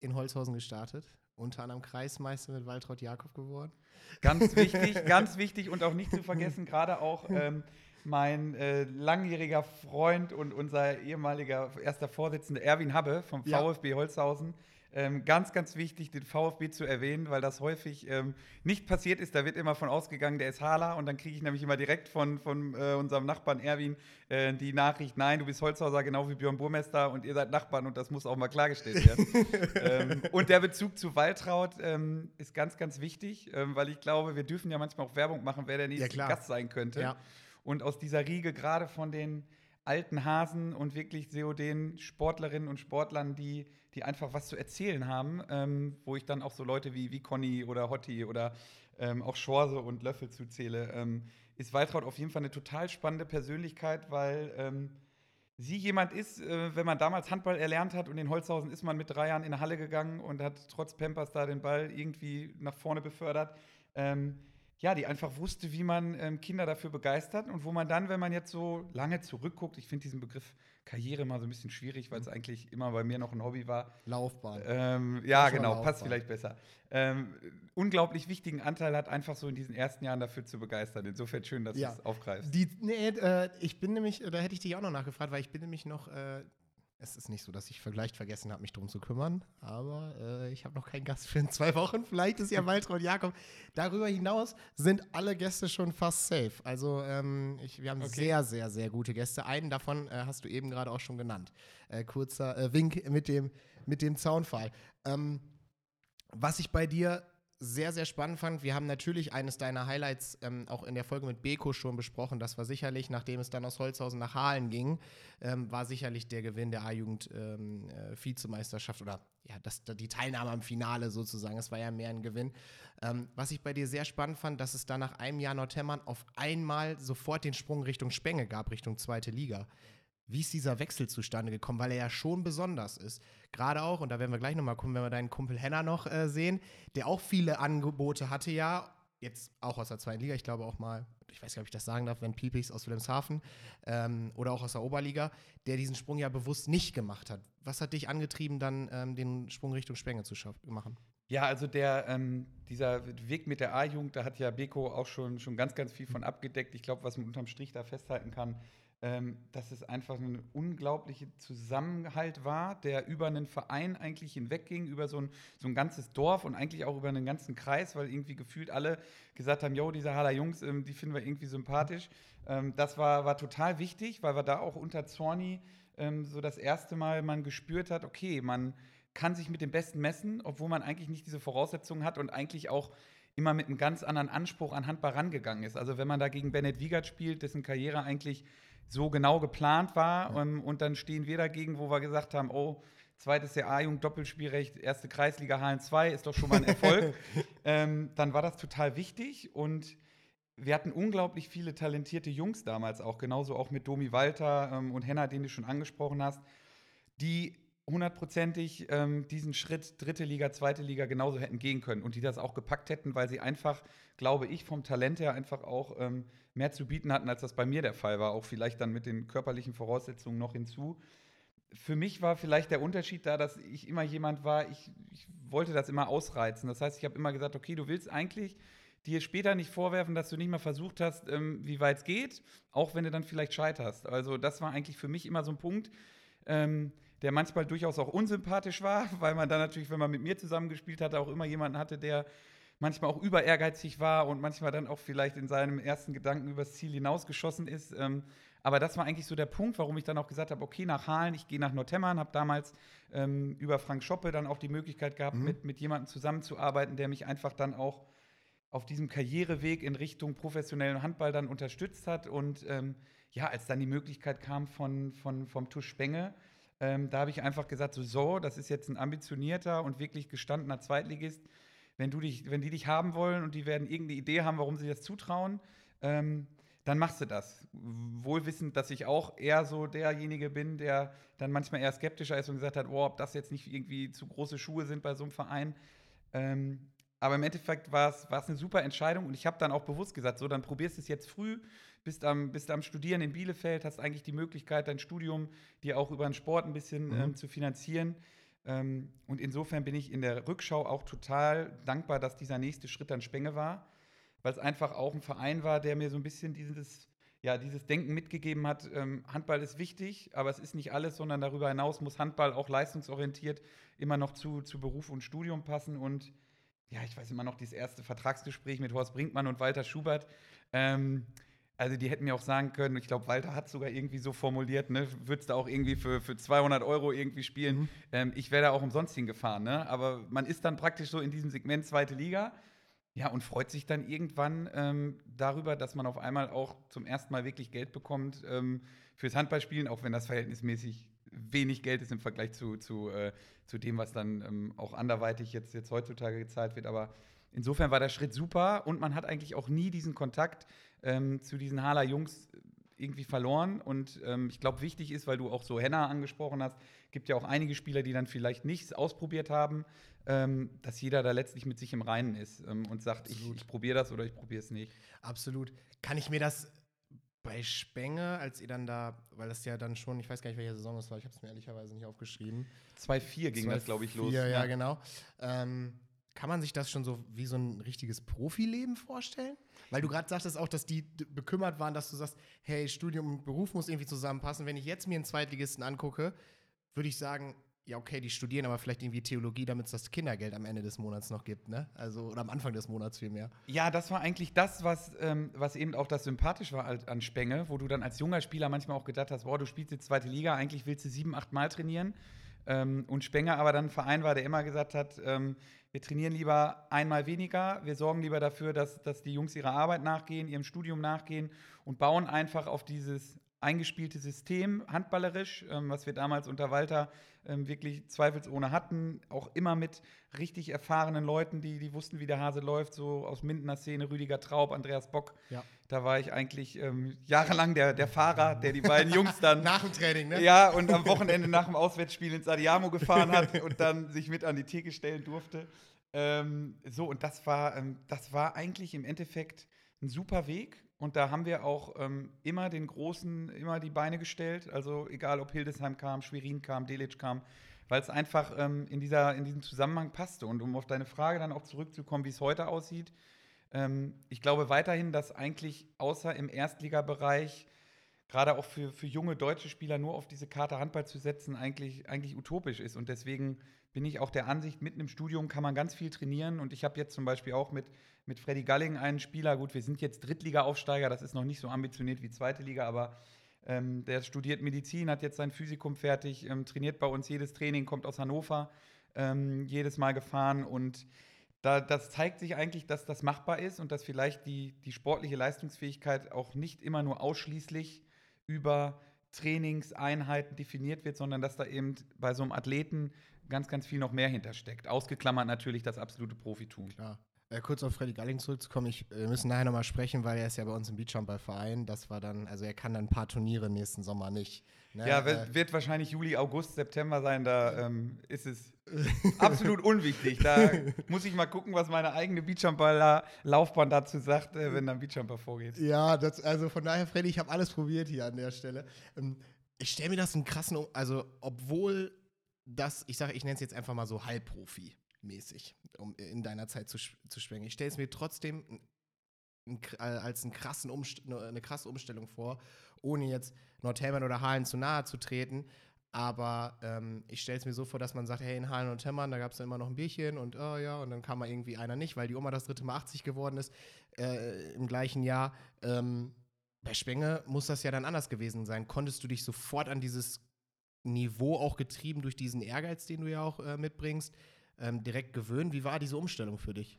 in Holzhausen gestartet, unter anderem Kreismeister mit Waltraud Jakob geworden. Ganz wichtig, (laughs) ganz wichtig und auch nicht zu vergessen, gerade auch (laughs) ähm, mein äh, langjähriger Freund und unser ehemaliger erster Vorsitzender Erwin Habbe vom VfB ja. Holzhausen ähm, ganz, ganz wichtig, den VfB zu erwähnen, weil das häufig ähm, nicht passiert ist. Da wird immer von ausgegangen, der ist Hala. Und dann kriege ich nämlich immer direkt von, von äh, unserem Nachbarn Erwin äh, die Nachricht: Nein, du bist Holzhauser, genau wie Björn Burmester und ihr seid Nachbarn und das muss auch mal klargestellt werden. (laughs) ähm, und der Bezug zu Waltraud ähm, ist ganz, ganz wichtig, ähm, weil ich glaube, wir dürfen ja manchmal auch Werbung machen, wer der nächste ja, Gast sein könnte. Ja. Und aus dieser Riege, gerade von den alten Hasen und wirklich den Sportlerinnen und Sportlern, die die einfach was zu erzählen haben, ähm, wo ich dann auch so Leute wie, wie Conny oder Hotti oder ähm, auch Schorse und Löffel zuzähle, ähm, ist Waltraud auf jeden Fall eine total spannende Persönlichkeit, weil ähm, sie jemand ist, äh, wenn man damals Handball erlernt hat und in Holzhausen ist man mit drei Jahren in eine Halle gegangen und hat trotz Pampers da den Ball irgendwie nach vorne befördert. Ähm, ja, die einfach wusste, wie man ähm, Kinder dafür begeistert und wo man dann, wenn man jetzt so lange zurückguckt, ich finde diesen Begriff Karriere mal so ein bisschen schwierig, weil es mhm. eigentlich immer bei mir noch ein Hobby war. Laufbahn. Ähm, ja, genau, Laufbahn. passt vielleicht besser. Ähm, unglaublich wichtigen Anteil hat, einfach so in diesen ersten Jahren dafür zu begeistern. Insofern schön, dass ja. du es aufgreifst. Die, nee, äh, ich bin nämlich, da hätte ich dich auch noch nachgefragt, weil ich bin nämlich noch äh, es ist nicht so, dass ich vielleicht vergessen habe, mich darum zu kümmern, aber äh, ich habe noch keinen Gast für in zwei Wochen. Vielleicht ist ja Waltraud Jakob. Darüber hinaus sind alle Gäste schon fast safe. Also ähm, ich, wir haben okay. sehr, sehr, sehr gute Gäste. Einen davon äh, hast du eben gerade auch schon genannt. Äh, kurzer äh, Wink mit dem, mit dem Zaunfall. Ähm, was ich bei dir sehr, sehr spannend fand, wir haben natürlich eines deiner Highlights ähm, auch in der Folge mit Beko schon besprochen. Das war sicherlich, nachdem es dann aus Holzhausen nach Halen ging, ähm, war sicherlich der Gewinn der A-Jugend ähm, äh, Vizemeisterschaft oder ja, das, die Teilnahme am Finale sozusagen. Es war ja mehr ein Gewinn. Ähm, was ich bei dir sehr spannend fand, dass es da nach einem Jahr Nordhemmern auf einmal sofort den Sprung Richtung Spenge gab, Richtung zweite Liga wie ist dieser Wechsel zustande gekommen, weil er ja schon besonders ist. Gerade auch, und da werden wir gleich nochmal kommen, wenn wir deinen Kumpel Henner noch äh, sehen, der auch viele Angebote hatte ja, jetzt auch aus der zweiten Liga, ich glaube auch mal, ich weiß nicht, ob ich das sagen darf, wenn Piepix aus Wilhelmshaven ähm, oder auch aus der Oberliga, der diesen Sprung ja bewusst nicht gemacht hat. Was hat dich angetrieben, dann ähm, den Sprung Richtung Spenge zu machen? Ja, also der, ähm, dieser Weg mit der A-Jugend, da hat ja Beko auch schon, schon ganz, ganz viel von abgedeckt. Ich glaube, was man unterm Strich da festhalten kann, ähm, dass es einfach ein unglaublicher Zusammenhalt war, der über einen Verein eigentlich hinwegging, über so ein, so ein ganzes Dorf und eigentlich auch über einen ganzen Kreis, weil irgendwie gefühlt alle gesagt haben, yo, diese Haller Jungs, ähm, die finden wir irgendwie sympathisch. Ähm, das war, war total wichtig, weil wir da auch unter Zorni ähm, so das erste Mal man gespürt hat, okay, man kann sich mit dem Besten messen, obwohl man eigentlich nicht diese Voraussetzungen hat und eigentlich auch immer mit einem ganz anderen Anspruch an Handball rangegangen ist. Also wenn man da gegen Bennett Wiegert spielt, dessen Karriere eigentlich so genau geplant war. Ja. Ähm, und dann stehen wir dagegen, wo wir gesagt haben, oh, zweites Jahr A-Jugend, Doppelspielrecht, erste Kreisliga Hallen 2 ist doch schon mal ein Erfolg. (laughs) ähm, dann war das total wichtig und wir hatten unglaublich viele talentierte Jungs damals auch, genauso auch mit Domi Walter ähm, und Henna, den du schon angesprochen hast, die hundertprozentig ähm, diesen Schritt dritte Liga, zweite Liga genauso hätten gehen können und die das auch gepackt hätten, weil sie einfach, glaube ich, vom Talent her einfach auch ähm, mehr zu bieten hatten, als das bei mir der Fall war. Auch vielleicht dann mit den körperlichen Voraussetzungen noch hinzu. Für mich war vielleicht der Unterschied da, dass ich immer jemand war, ich, ich wollte das immer ausreizen. Das heißt, ich habe immer gesagt, okay, du willst eigentlich dir später nicht vorwerfen, dass du nicht mal versucht hast, ähm, wie weit es geht, auch wenn du dann vielleicht scheiterst. Also das war eigentlich für mich immer so ein Punkt. Der manchmal durchaus auch unsympathisch war, (laughs) weil man dann natürlich, wenn man mit mir zusammengespielt hatte, auch immer jemanden hatte, der manchmal auch über ehrgeizig war und manchmal dann auch vielleicht in seinem ersten Gedanken übers Ziel hinausgeschossen ist. Ähm, aber das war eigentlich so der Punkt, warum ich dann auch gesagt habe, okay, nach Halen, ich gehe nach Nordhemmern, habe damals ähm, über Frank Schoppe dann auch die Möglichkeit gehabt, mhm. mit, mit jemandem zusammenzuarbeiten, der mich einfach dann auch auf diesem Karriereweg in Richtung professionellen Handball dann unterstützt hat. Und ähm, ja, als dann die Möglichkeit kam von, von, vom Tusch Spenge, ähm, da habe ich einfach gesagt, so, so, das ist jetzt ein ambitionierter und wirklich gestandener Zweitligist. wenn, du dich, wenn die dich haben wollen und die werden irgendeine Idee haben, warum sie das zutrauen, ähm, dann machst du das. Wohlwissend, dass ich auch eher so derjenige bin, der dann manchmal eher skeptischer ist und gesagt hat, oh, ob das jetzt nicht irgendwie zu große Schuhe sind bei so einem Verein. Ähm, aber im Endeffekt war es eine super Entscheidung und ich habe dann auch bewusst gesagt, so, dann probierst du es jetzt früh, bist am, bist am Studieren in Bielefeld, hast eigentlich die Möglichkeit, dein Studium dir auch über den Sport ein bisschen mhm. ähm, zu finanzieren. Ähm, und insofern bin ich in der Rückschau auch total dankbar, dass dieser nächste Schritt dann Spenge war, weil es einfach auch ein Verein war, der mir so ein bisschen dieses, ja, dieses Denken mitgegeben hat, ähm, Handball ist wichtig, aber es ist nicht alles, sondern darüber hinaus muss Handball auch leistungsorientiert immer noch zu, zu Beruf und Studium passen. Und ja, ich weiß immer noch, dieses erste Vertragsgespräch mit Horst Brinkmann und Walter Schubert. Ähm, also die hätten mir auch sagen können, ich glaube, Walter hat sogar irgendwie so formuliert, ne, würdest du auch irgendwie für, für 200 Euro irgendwie spielen. Mhm. Ähm, ich wäre da auch umsonst hingefahren, ne? Aber man ist dann praktisch so in diesem Segment zweite Liga. Ja, und freut sich dann irgendwann ähm, darüber, dass man auf einmal auch zum ersten Mal wirklich Geld bekommt ähm, fürs Handballspielen, auch wenn das verhältnismäßig wenig Geld ist im Vergleich zu, zu, äh, zu dem, was dann ähm, auch anderweitig jetzt, jetzt heutzutage gezahlt wird. Aber insofern war der Schritt super und man hat eigentlich auch nie diesen Kontakt ähm, zu diesen Hala Jungs irgendwie verloren. Und ähm, ich glaube, wichtig ist, weil du auch so Henna angesprochen hast, gibt ja auch einige Spieler, die dann vielleicht nichts ausprobiert haben, ähm, dass jeder da letztlich mit sich im Reinen ist ähm, und sagt, Absolut. ich, ich probiere das oder ich probiere es nicht. Absolut. Kann ich mir das bei Spenge, als ihr dann da, weil das ja dann schon, ich weiß gar nicht, welche Saison das war, ich habe es mir ehrlicherweise nicht aufgeschrieben. 2-4 ging 2, das, glaube ich, los. Ja, ja, genau. Ähm, kann man sich das schon so wie so ein richtiges Profileben vorstellen? Weil du gerade sagtest auch, dass die bekümmert waren, dass du sagst, hey, Studium und Beruf muss irgendwie zusammenpassen. Wenn ich jetzt mir einen Zweitligisten angucke, würde ich sagen, ja, okay, die studieren aber vielleicht irgendwie Theologie, damit es das Kindergeld am Ende des Monats noch gibt, ne? Also, oder am Anfang des Monats vielmehr. Ja, das war eigentlich das, was, ähm, was eben auch das sympathisch war an Spenge, wo du dann als junger Spieler manchmal auch gedacht hast, boah, du spielst jetzt zweite Liga, eigentlich willst du sieben, acht Mal trainieren. Ähm, und Spenger aber dann ein Verein war, der immer gesagt hat, ähm, wir trainieren lieber einmal weniger, wir sorgen lieber dafür, dass, dass die Jungs ihrer Arbeit nachgehen, ihrem Studium nachgehen und bauen einfach auf dieses eingespielte System, handballerisch, ähm, was wir damals unter Walter ähm, wirklich zweifelsohne hatten. Auch immer mit richtig erfahrenen Leuten, die, die wussten, wie der Hase läuft, so aus Mindener Szene, Rüdiger Traub, Andreas Bock. Ja. Da war ich eigentlich ähm, jahrelang der, der Fahrer, der die beiden Jungs dann. (laughs) nach dem Training, ne? Ja, und am Wochenende nach dem Auswärtsspiel ins Adiamo gefahren hat und dann sich mit an die Theke stellen durfte. Ähm, so, und das war, ähm, das war eigentlich im Endeffekt ein super Weg. Und da haben wir auch ähm, immer den Großen, immer die Beine gestellt. Also egal, ob Hildesheim kam, Schwerin kam, Delitzsch kam, weil es einfach ähm, in, dieser, in diesem Zusammenhang passte. Und um auf deine Frage dann auch zurückzukommen, wie es heute aussieht, ähm, ich glaube weiterhin, dass eigentlich außer im Erstligabereich gerade auch für, für junge deutsche Spieler nur auf diese Karte Handball zu setzen, eigentlich, eigentlich utopisch ist. Und deswegen bin ich auch der Ansicht, mitten im Studium kann man ganz viel trainieren. Und ich habe jetzt zum Beispiel auch mit mit Freddy Galling einen Spieler. Gut, wir sind jetzt Drittliga-Aufsteiger, das ist noch nicht so ambitioniert wie zweite Liga, aber ähm, der studiert Medizin, hat jetzt sein Physikum fertig, ähm, trainiert bei uns jedes Training, kommt aus Hannover, ähm, jedes Mal gefahren und da, das zeigt sich eigentlich, dass das machbar ist und dass vielleicht die, die sportliche Leistungsfähigkeit auch nicht immer nur ausschließlich über Trainingseinheiten definiert wird, sondern dass da eben bei so einem Athleten ganz, ganz viel noch mehr hintersteckt. Ausgeklammert natürlich das absolute Profitum. Klar. Äh, kurz auf Freddy Galling zurückzukommen, ich, wir müssen nachher nochmal sprechen, weil er ist ja bei uns im Beachhandballverein. Das war dann, also er kann dann ein paar Turniere nächsten Sommer nicht. Ne? Ja, wird, äh, wird, wahrscheinlich Juli, August, September sein, da ähm, ist es (laughs) absolut unwichtig. Da muss ich mal gucken, was meine eigene Beachhandball-Laufbahn dazu sagt, äh, wenn dann Beachhandball vorgeht. Ja, das, also von daher, Freddy, ich habe alles probiert hier an der Stelle. Ähm, ich stelle mir das einen krassen, also obwohl das, ich sage, ich nenne es jetzt einfach mal so Halbprofi mäßig, um in deiner Zeit zu, zu schwenken. Ich stelle es mir trotzdem als einen krassen ne, eine krasse Umstellung vor, ohne jetzt Nordhemmern oder Halen zu nahe zu treten. Aber ähm, ich stelle es mir so vor, dass man sagt, hey, in Halen und Hemmern, da gab es dann immer noch ein Bierchen und oh ja, und dann kam mal irgendwie einer nicht, weil die Oma das dritte Mal 80 geworden ist äh, im gleichen Jahr. Ähm, bei Spenge muss das ja dann anders gewesen sein. Konntest du dich sofort an dieses Niveau auch getrieben durch diesen Ehrgeiz, den du ja auch äh, mitbringst, ähm, direkt gewöhnen. Wie war diese Umstellung für dich?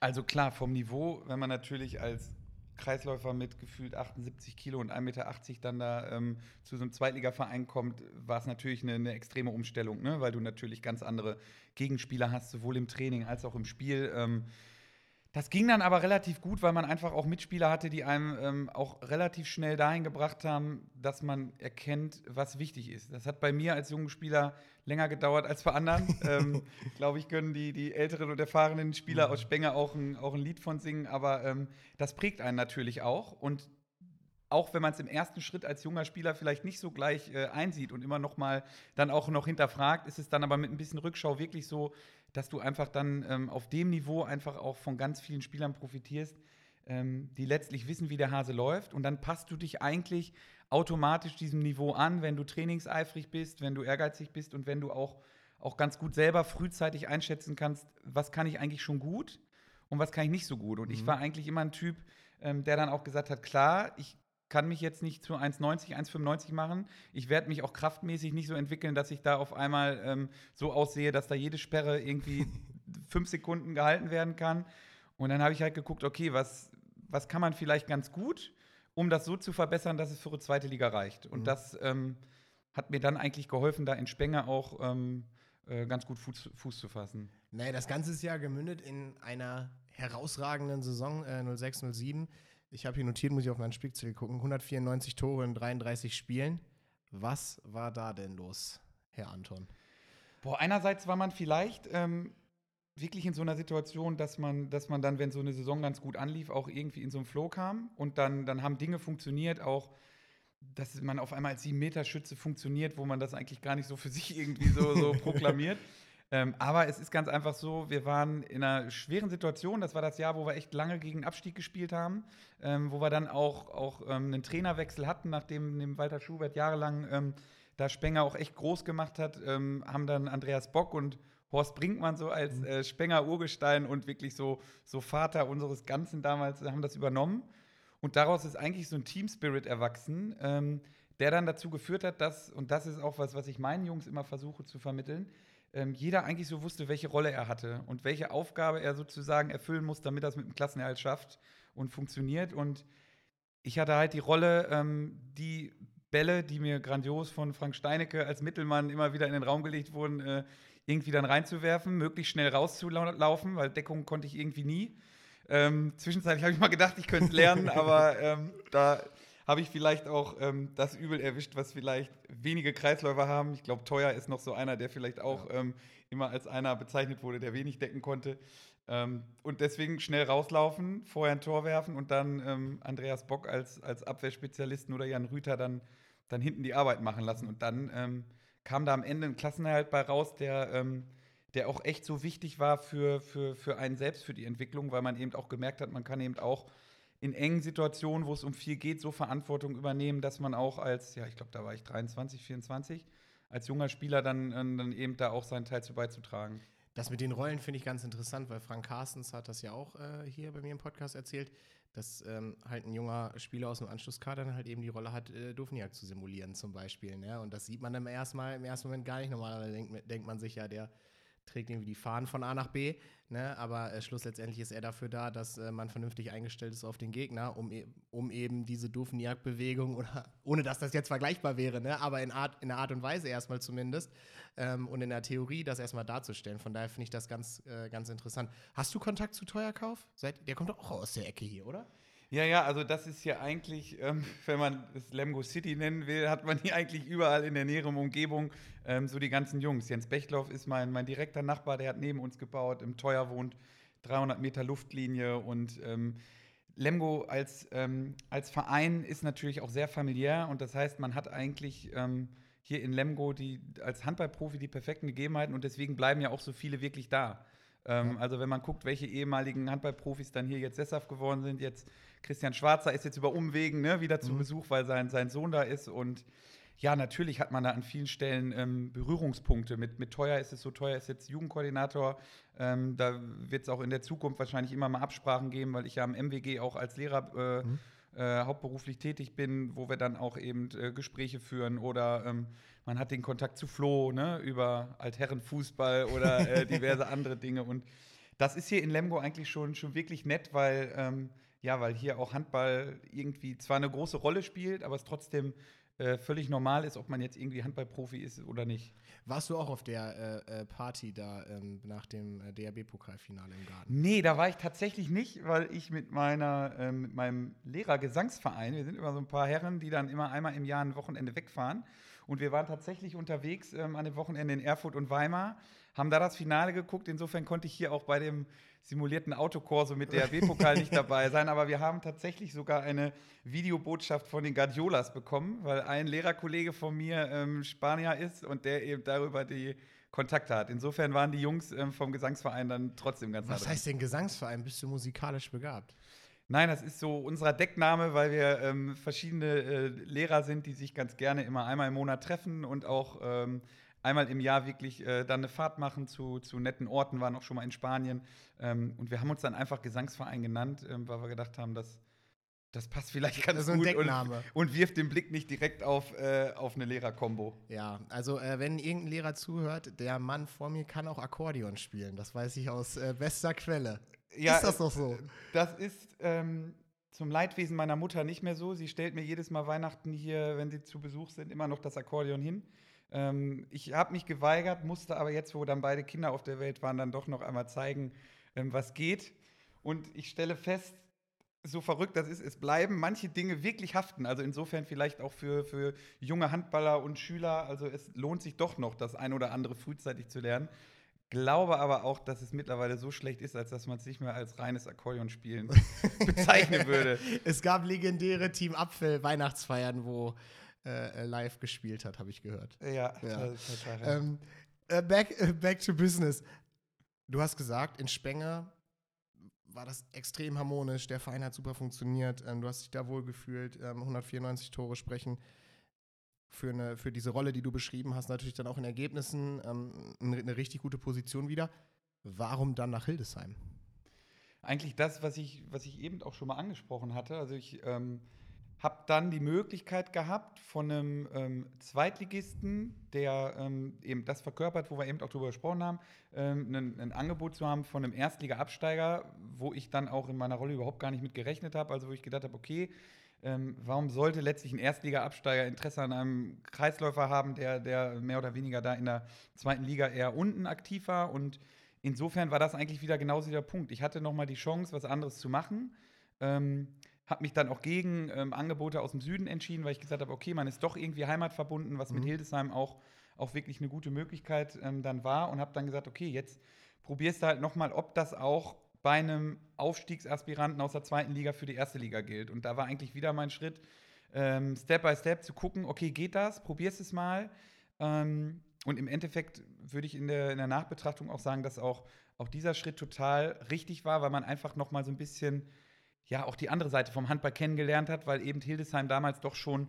Also klar, vom Niveau, wenn man natürlich als Kreisläufer mit gefühlt 78 Kilo und 1,80 Meter dann da ähm, zu so einem Zweitligaverein kommt, war es natürlich eine, eine, extreme Umstellung, ne? weil du natürlich ganz andere Gegenspieler hast, sowohl im Training als auch im Spiel. Ähm, das ging dann aber relativ gut, weil man einfach auch Mitspieler hatte, die einem ähm, auch relativ schnell dahin gebracht haben, dass man erkennt, was wichtig ist. Das hat bei mir als jungen Spieler länger gedauert als bei anderen. (laughs) ähm, Glaube ich, können die, die älteren und erfahrenen Spieler mhm. aus Spenger auch ein, auch ein Lied von singen, aber ähm, das prägt einen natürlich auch. Und auch wenn man es im ersten Schritt als junger Spieler vielleicht nicht so gleich äh, einsieht und immer noch mal dann auch noch hinterfragt, ist es dann aber mit ein bisschen Rückschau wirklich so, dass du einfach dann ähm, auf dem Niveau einfach auch von ganz vielen Spielern profitierst, ähm, die letztlich wissen, wie der Hase läuft. Und dann passt du dich eigentlich automatisch diesem Niveau an, wenn du trainingseifrig bist, wenn du ehrgeizig bist und wenn du auch, auch ganz gut selber frühzeitig einschätzen kannst, was kann ich eigentlich schon gut und was kann ich nicht so gut. Und mhm. ich war eigentlich immer ein Typ, ähm, der dann auch gesagt hat, klar, ich kann mich jetzt nicht zu 1,90, 1,95 machen. Ich werde mich auch kraftmäßig nicht so entwickeln, dass ich da auf einmal ähm, so aussehe, dass da jede Sperre irgendwie (laughs) fünf Sekunden gehalten werden kann. Und dann habe ich halt geguckt, okay, was, was kann man vielleicht ganz gut, um das so zu verbessern, dass es für eine zweite Liga reicht. Und mhm. das ähm, hat mir dann eigentlich geholfen, da in Spenger auch ähm, äh, ganz gut Fuß, Fuß, zu fassen. Naja, das Ganze ist ja gemündet in einer herausragenden Saison äh, 06, 07 ich habe hier notiert, muss ich auf meinen Spickzettel gucken, 194 Tore in 33 Spielen. Was war da denn los, Herr Anton? Boah, einerseits war man vielleicht ähm, wirklich in so einer Situation, dass man, dass man dann, wenn so eine Saison ganz gut anlief, auch irgendwie in so einen Flow kam und dann, dann haben Dinge funktioniert, auch dass man auf einmal als 7-Meter-Schütze funktioniert, wo man das eigentlich gar nicht so für (laughs) sich irgendwie so, so (laughs) proklamiert. Ähm, aber es ist ganz einfach so, wir waren in einer schweren Situation. Das war das Jahr, wo wir echt lange gegen Abstieg gespielt haben, ähm, wo wir dann auch, auch ähm, einen Trainerwechsel hatten, nachdem dem Walter Schubert jahrelang ähm, da Spenger auch echt groß gemacht hat, ähm, haben dann Andreas Bock und Horst Brinkmann so als mhm. äh, Spenger Urgestein und wirklich so, so Vater unseres Ganzen damals haben das übernommen. Und daraus ist eigentlich so ein Team Spirit erwachsen, ähm, der dann dazu geführt hat, dass, und das ist auch was, was ich meinen Jungs immer versuche zu vermitteln, ähm, jeder eigentlich so wusste, welche Rolle er hatte und welche Aufgabe er sozusagen erfüllen muss, damit er es mit dem Klassenerhalt schafft und funktioniert. Und ich hatte halt die Rolle, ähm, die Bälle, die mir grandios von Frank Steinecke als Mittelmann immer wieder in den Raum gelegt wurden, äh, irgendwie dann reinzuwerfen, möglichst schnell rauszulaufen, weil Deckung konnte ich irgendwie nie. Ähm, zwischenzeitlich habe ich mal gedacht, ich könnte es lernen, (laughs) aber ähm, da habe ich vielleicht auch ähm, das Übel erwischt, was vielleicht wenige Kreisläufer haben. Ich glaube, Teuer ist noch so einer, der vielleicht auch ja. ähm, immer als einer bezeichnet wurde, der wenig decken konnte. Ähm, und deswegen schnell rauslaufen, vorher ein Tor werfen und dann ähm, Andreas Bock als, als Abwehrspezialisten oder Jan Rüther dann, dann hinten die Arbeit machen lassen. Und dann ähm, kam da am Ende ein Klassenerhalt bei raus, der ähm, der auch echt so wichtig war für, für, für einen selbst, für die Entwicklung, weil man eben auch gemerkt hat, man kann eben auch in engen Situationen, wo es um viel geht, so Verantwortung übernehmen, dass man auch als, ja, ich glaube, da war ich 23, 24, als junger Spieler dann, äh, dann eben da auch seinen Teil zu beizutragen. Das mit den Rollen finde ich ganz interessant, weil Frank Carstens hat das ja auch äh, hier bei mir im Podcast erzählt, dass ähm, halt ein junger Spieler aus dem Anschlusskader dann halt eben die Rolle hat, äh, Dufniak zu simulieren zum Beispiel. Ne? Und das sieht man dann erst mal, im ersten Moment gar nicht. Normalerweise denkt, denkt man sich ja, der trägt irgendwie die Fahnen von A nach B, ne? aber äh, schlussendlich ist er dafür da, dass äh, man vernünftig eingestellt ist auf den Gegner, um, e um eben diese doofen Jagdbewegungen (laughs) oder ohne dass das jetzt vergleichbar wäre, ne? aber in, Art, in der Art und Weise erstmal zumindest ähm, und in der Theorie das erstmal darzustellen. Von daher finde ich das ganz, äh, ganz interessant. Hast du Kontakt zu Teuerkauf? Seit, der kommt doch auch aus der Ecke hier, oder? Ja, ja, also das ist ja eigentlich, ähm, (laughs) wenn man es Lemgo City nennen will, hat man hier eigentlich überall in der näheren Umgebung ähm, so die ganzen Jungs. Jens Bechtloff ist mein, mein direkter Nachbar, der hat neben uns gebaut, im Teuer wohnt, 300 Meter Luftlinie und ähm, Lemgo als, ähm, als Verein ist natürlich auch sehr familiär und das heißt, man hat eigentlich ähm, hier in Lemgo die, als Handballprofi die perfekten Gegebenheiten und deswegen bleiben ja auch so viele wirklich da. Ähm, also wenn man guckt, welche ehemaligen Handballprofis dann hier jetzt sesshaft geworden sind, jetzt Christian Schwarzer ist jetzt über Umwegen ne, wieder zu mhm. Besuch, weil sein, sein Sohn da ist und ja, natürlich hat man da an vielen Stellen ähm, Berührungspunkte. Mit, mit Teuer ist es so, Teuer ist jetzt Jugendkoordinator. Ähm, da wird es auch in der Zukunft wahrscheinlich immer mal Absprachen geben, weil ich ja am MWG auch als Lehrer äh, mhm. äh, hauptberuflich tätig bin, wo wir dann auch eben äh, Gespräche führen oder ähm, man hat den Kontakt zu Flo ne, über Altherrenfußball oder äh, (laughs) diverse andere Dinge. Und das ist hier in Lemgo eigentlich schon, schon wirklich nett, weil ähm, ja, weil hier auch Handball irgendwie zwar eine große Rolle spielt, aber es trotzdem äh, völlig normal ist, ob man jetzt irgendwie Handballprofi ist oder nicht. Warst du auch auf der äh, äh Party da ähm, nach dem äh, DRB-Pokalfinale im Garten? Nee, da war ich tatsächlich nicht, weil ich mit meiner, ähm, mit meinem Lehrergesangsverein, wir sind immer so ein paar Herren, die dann immer einmal im Jahr ein Wochenende wegfahren. Und wir waren tatsächlich unterwegs ähm, an dem Wochenende in Erfurt und Weimar, haben da das Finale geguckt. Insofern konnte ich hier auch bei dem simulierten Autokorso mit DRB-Pokal nicht dabei sein, aber wir haben tatsächlich sogar eine Videobotschaft von den Guardiolas bekommen, weil ein Lehrerkollege von mir ähm, Spanier ist und der eben darüber die Kontakte hat. Insofern waren die Jungs ähm, vom Gesangsverein dann trotzdem ganz Was heißt denn Gesangsverein? Bist du musikalisch begabt? Nein, das ist so unser Deckname, weil wir ähm, verschiedene äh, Lehrer sind, die sich ganz gerne immer einmal im Monat treffen und auch ähm, einmal im Jahr wirklich äh, dann eine Fahrt machen zu, zu netten Orten, waren auch schon mal in Spanien. Ähm, und wir haben uns dann einfach Gesangsverein genannt, ähm, weil wir gedacht haben, dass das passt vielleicht ganz ein gut Deckname. Und, und, wirft den Blick nicht direkt auf, äh, auf eine Lehrerkombo. Ja, also äh, wenn irgendein Lehrer zuhört, der Mann vor mir kann auch Akkordeon spielen. Das weiß ich aus äh, bester Quelle. Ja, ist das doch so? Das ist ähm, zum Leidwesen meiner Mutter nicht mehr so. Sie stellt mir jedes Mal Weihnachten hier, wenn sie zu Besuch sind, immer noch das Akkordeon hin. Ähm, ich habe mich geweigert, musste aber jetzt, wo dann beide Kinder auf der Welt waren, dann doch noch einmal zeigen, ähm, was geht. Und ich stelle fest, so verrückt das ist, es bleiben manche Dinge wirklich haften. Also insofern vielleicht auch für, für junge Handballer und Schüler. Also es lohnt sich doch noch, das ein oder andere frühzeitig zu lernen. Glaube aber auch, dass es mittlerweile so schlecht ist, als dass man es nicht mehr als reines Akkordeonspielen (laughs) bezeichnen würde. Es gab legendäre Team Apfel Weihnachtsfeiern, wo äh, live gespielt hat, habe ich gehört. Ja, ja. Ähm, äh, back, äh, back to business. Du hast gesagt, in Spenge war das extrem harmonisch, der Verein hat super funktioniert, ähm, du hast dich da wohl gefühlt, ähm, 194 Tore sprechen für, eine, für diese Rolle, die du beschrieben hast, natürlich dann auch in Ergebnissen ähm, eine, eine richtig gute Position wieder. Warum dann nach Hildesheim? Eigentlich das, was ich, was ich eben auch schon mal angesprochen hatte. Also ich ähm, habe dann die Möglichkeit gehabt, von einem ähm, Zweitligisten, der ähm, eben das verkörpert, wo wir eben auch drüber gesprochen haben, ähm, ein, ein, Angebot zu haben von einem Erstliga-Absteiger, wo ich dann auch in meiner Rolle überhaupt gar nicht mit gerechnet habe. Also wo ich gedacht habe, okay, ähm, warum sollte letztlich ein Erstliga-Absteiger Interesse an einem Kreisläufer haben, der, der mehr oder weniger da in der zweiten Liga eher unten aktiv war? Und insofern war das eigentlich wieder genauso der Punkt. Ich hatte nochmal die Chance, was anderes zu machen. Ähm, habe mich dann auch gegen ähm, Angebote aus dem Süden entschieden, weil ich gesagt habe, okay, man ist doch irgendwie heimatverbunden, was mhm. mit Hildesheim auch, auch wirklich eine gute Möglichkeit ähm, dann war und habe dann gesagt, okay, jetzt probierst du halt nochmal, ob das auch bei einem Aufstiegsaspiranten aus der zweiten Liga für die erste Liga gilt. Und da war eigentlich wieder mein Schritt, ähm, Step by Step zu gucken, okay, geht das, probierst es mal. Ähm, und im Endeffekt würde ich in der, in der Nachbetrachtung auch sagen, dass auch, auch dieser Schritt total richtig war, weil man einfach nochmal so ein bisschen ja auch die andere Seite vom Handball kennengelernt hat, weil eben Hildesheim damals doch schon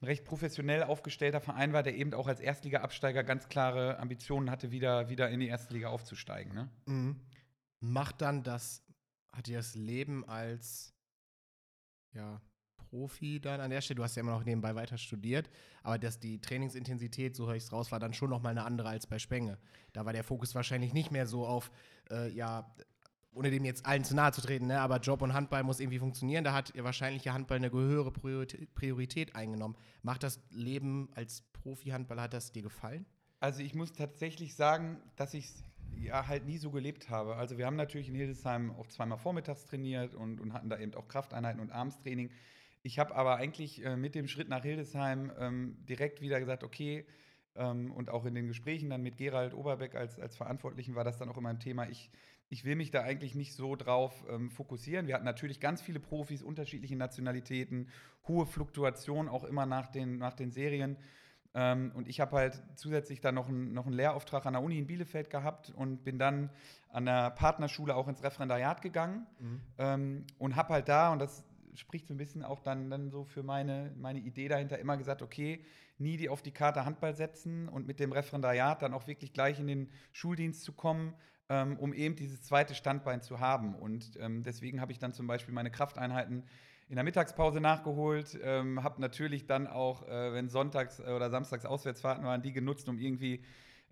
ein recht professionell aufgestellter Verein war, der eben auch als Erstliga-Absteiger ganz klare Ambitionen hatte, wieder, wieder in die erste Liga aufzusteigen. Ne? Mhm. Macht dann das, hat dir das Leben als ja, Profi dann an der Stelle, du hast ja immer noch nebenbei weiter studiert, aber dass die Trainingsintensität, so höre ich es raus, war dann schon nochmal eine andere als bei Spenge. Da war der Fokus wahrscheinlich nicht mehr so auf, äh, ja, ohne dem jetzt allen zu nahe zu treten, ne, aber Job und Handball muss irgendwie funktionieren. Da hat wahrscheinlich ja Handball eine höhere Priorität eingenommen. Macht das Leben als Profi-Handballer, hat das dir gefallen? Also ich muss tatsächlich sagen, dass ich es ja halt nie so gelebt habe. Also wir haben natürlich in Hildesheim auch zweimal vormittags trainiert und, und hatten da eben auch Krafteinheiten und Abendstraining. Ich habe aber eigentlich äh, mit dem Schritt nach Hildesheim ähm, direkt wieder gesagt, okay, ähm, und auch in den Gesprächen dann mit Gerald Oberbeck als, als Verantwortlichen war das dann auch immer ein Thema. Ich, ich will mich da eigentlich nicht so drauf ähm, fokussieren. Wir hatten natürlich ganz viele Profis, unterschiedliche Nationalitäten, hohe Fluktuation auch immer nach den, nach den Serien. Ähm, und ich habe halt zusätzlich dann noch, ein, noch einen Lehrauftrag an der Uni in Bielefeld gehabt und bin dann an der Partnerschule auch ins Referendariat gegangen mhm. ähm, und habe halt da, und das spricht so ein bisschen auch dann, dann so für meine, meine Idee dahinter, immer gesagt, okay, nie die auf die Karte Handball setzen und mit dem Referendariat dann auch wirklich gleich in den Schuldienst zu kommen, ähm, um eben dieses zweite Standbein zu haben. Und ähm, deswegen habe ich dann zum Beispiel meine Krafteinheiten in der Mittagspause nachgeholt, ähm, habe natürlich dann auch, äh, wenn sonntags äh, oder samstags Auswärtsfahrten waren, die genutzt, um irgendwie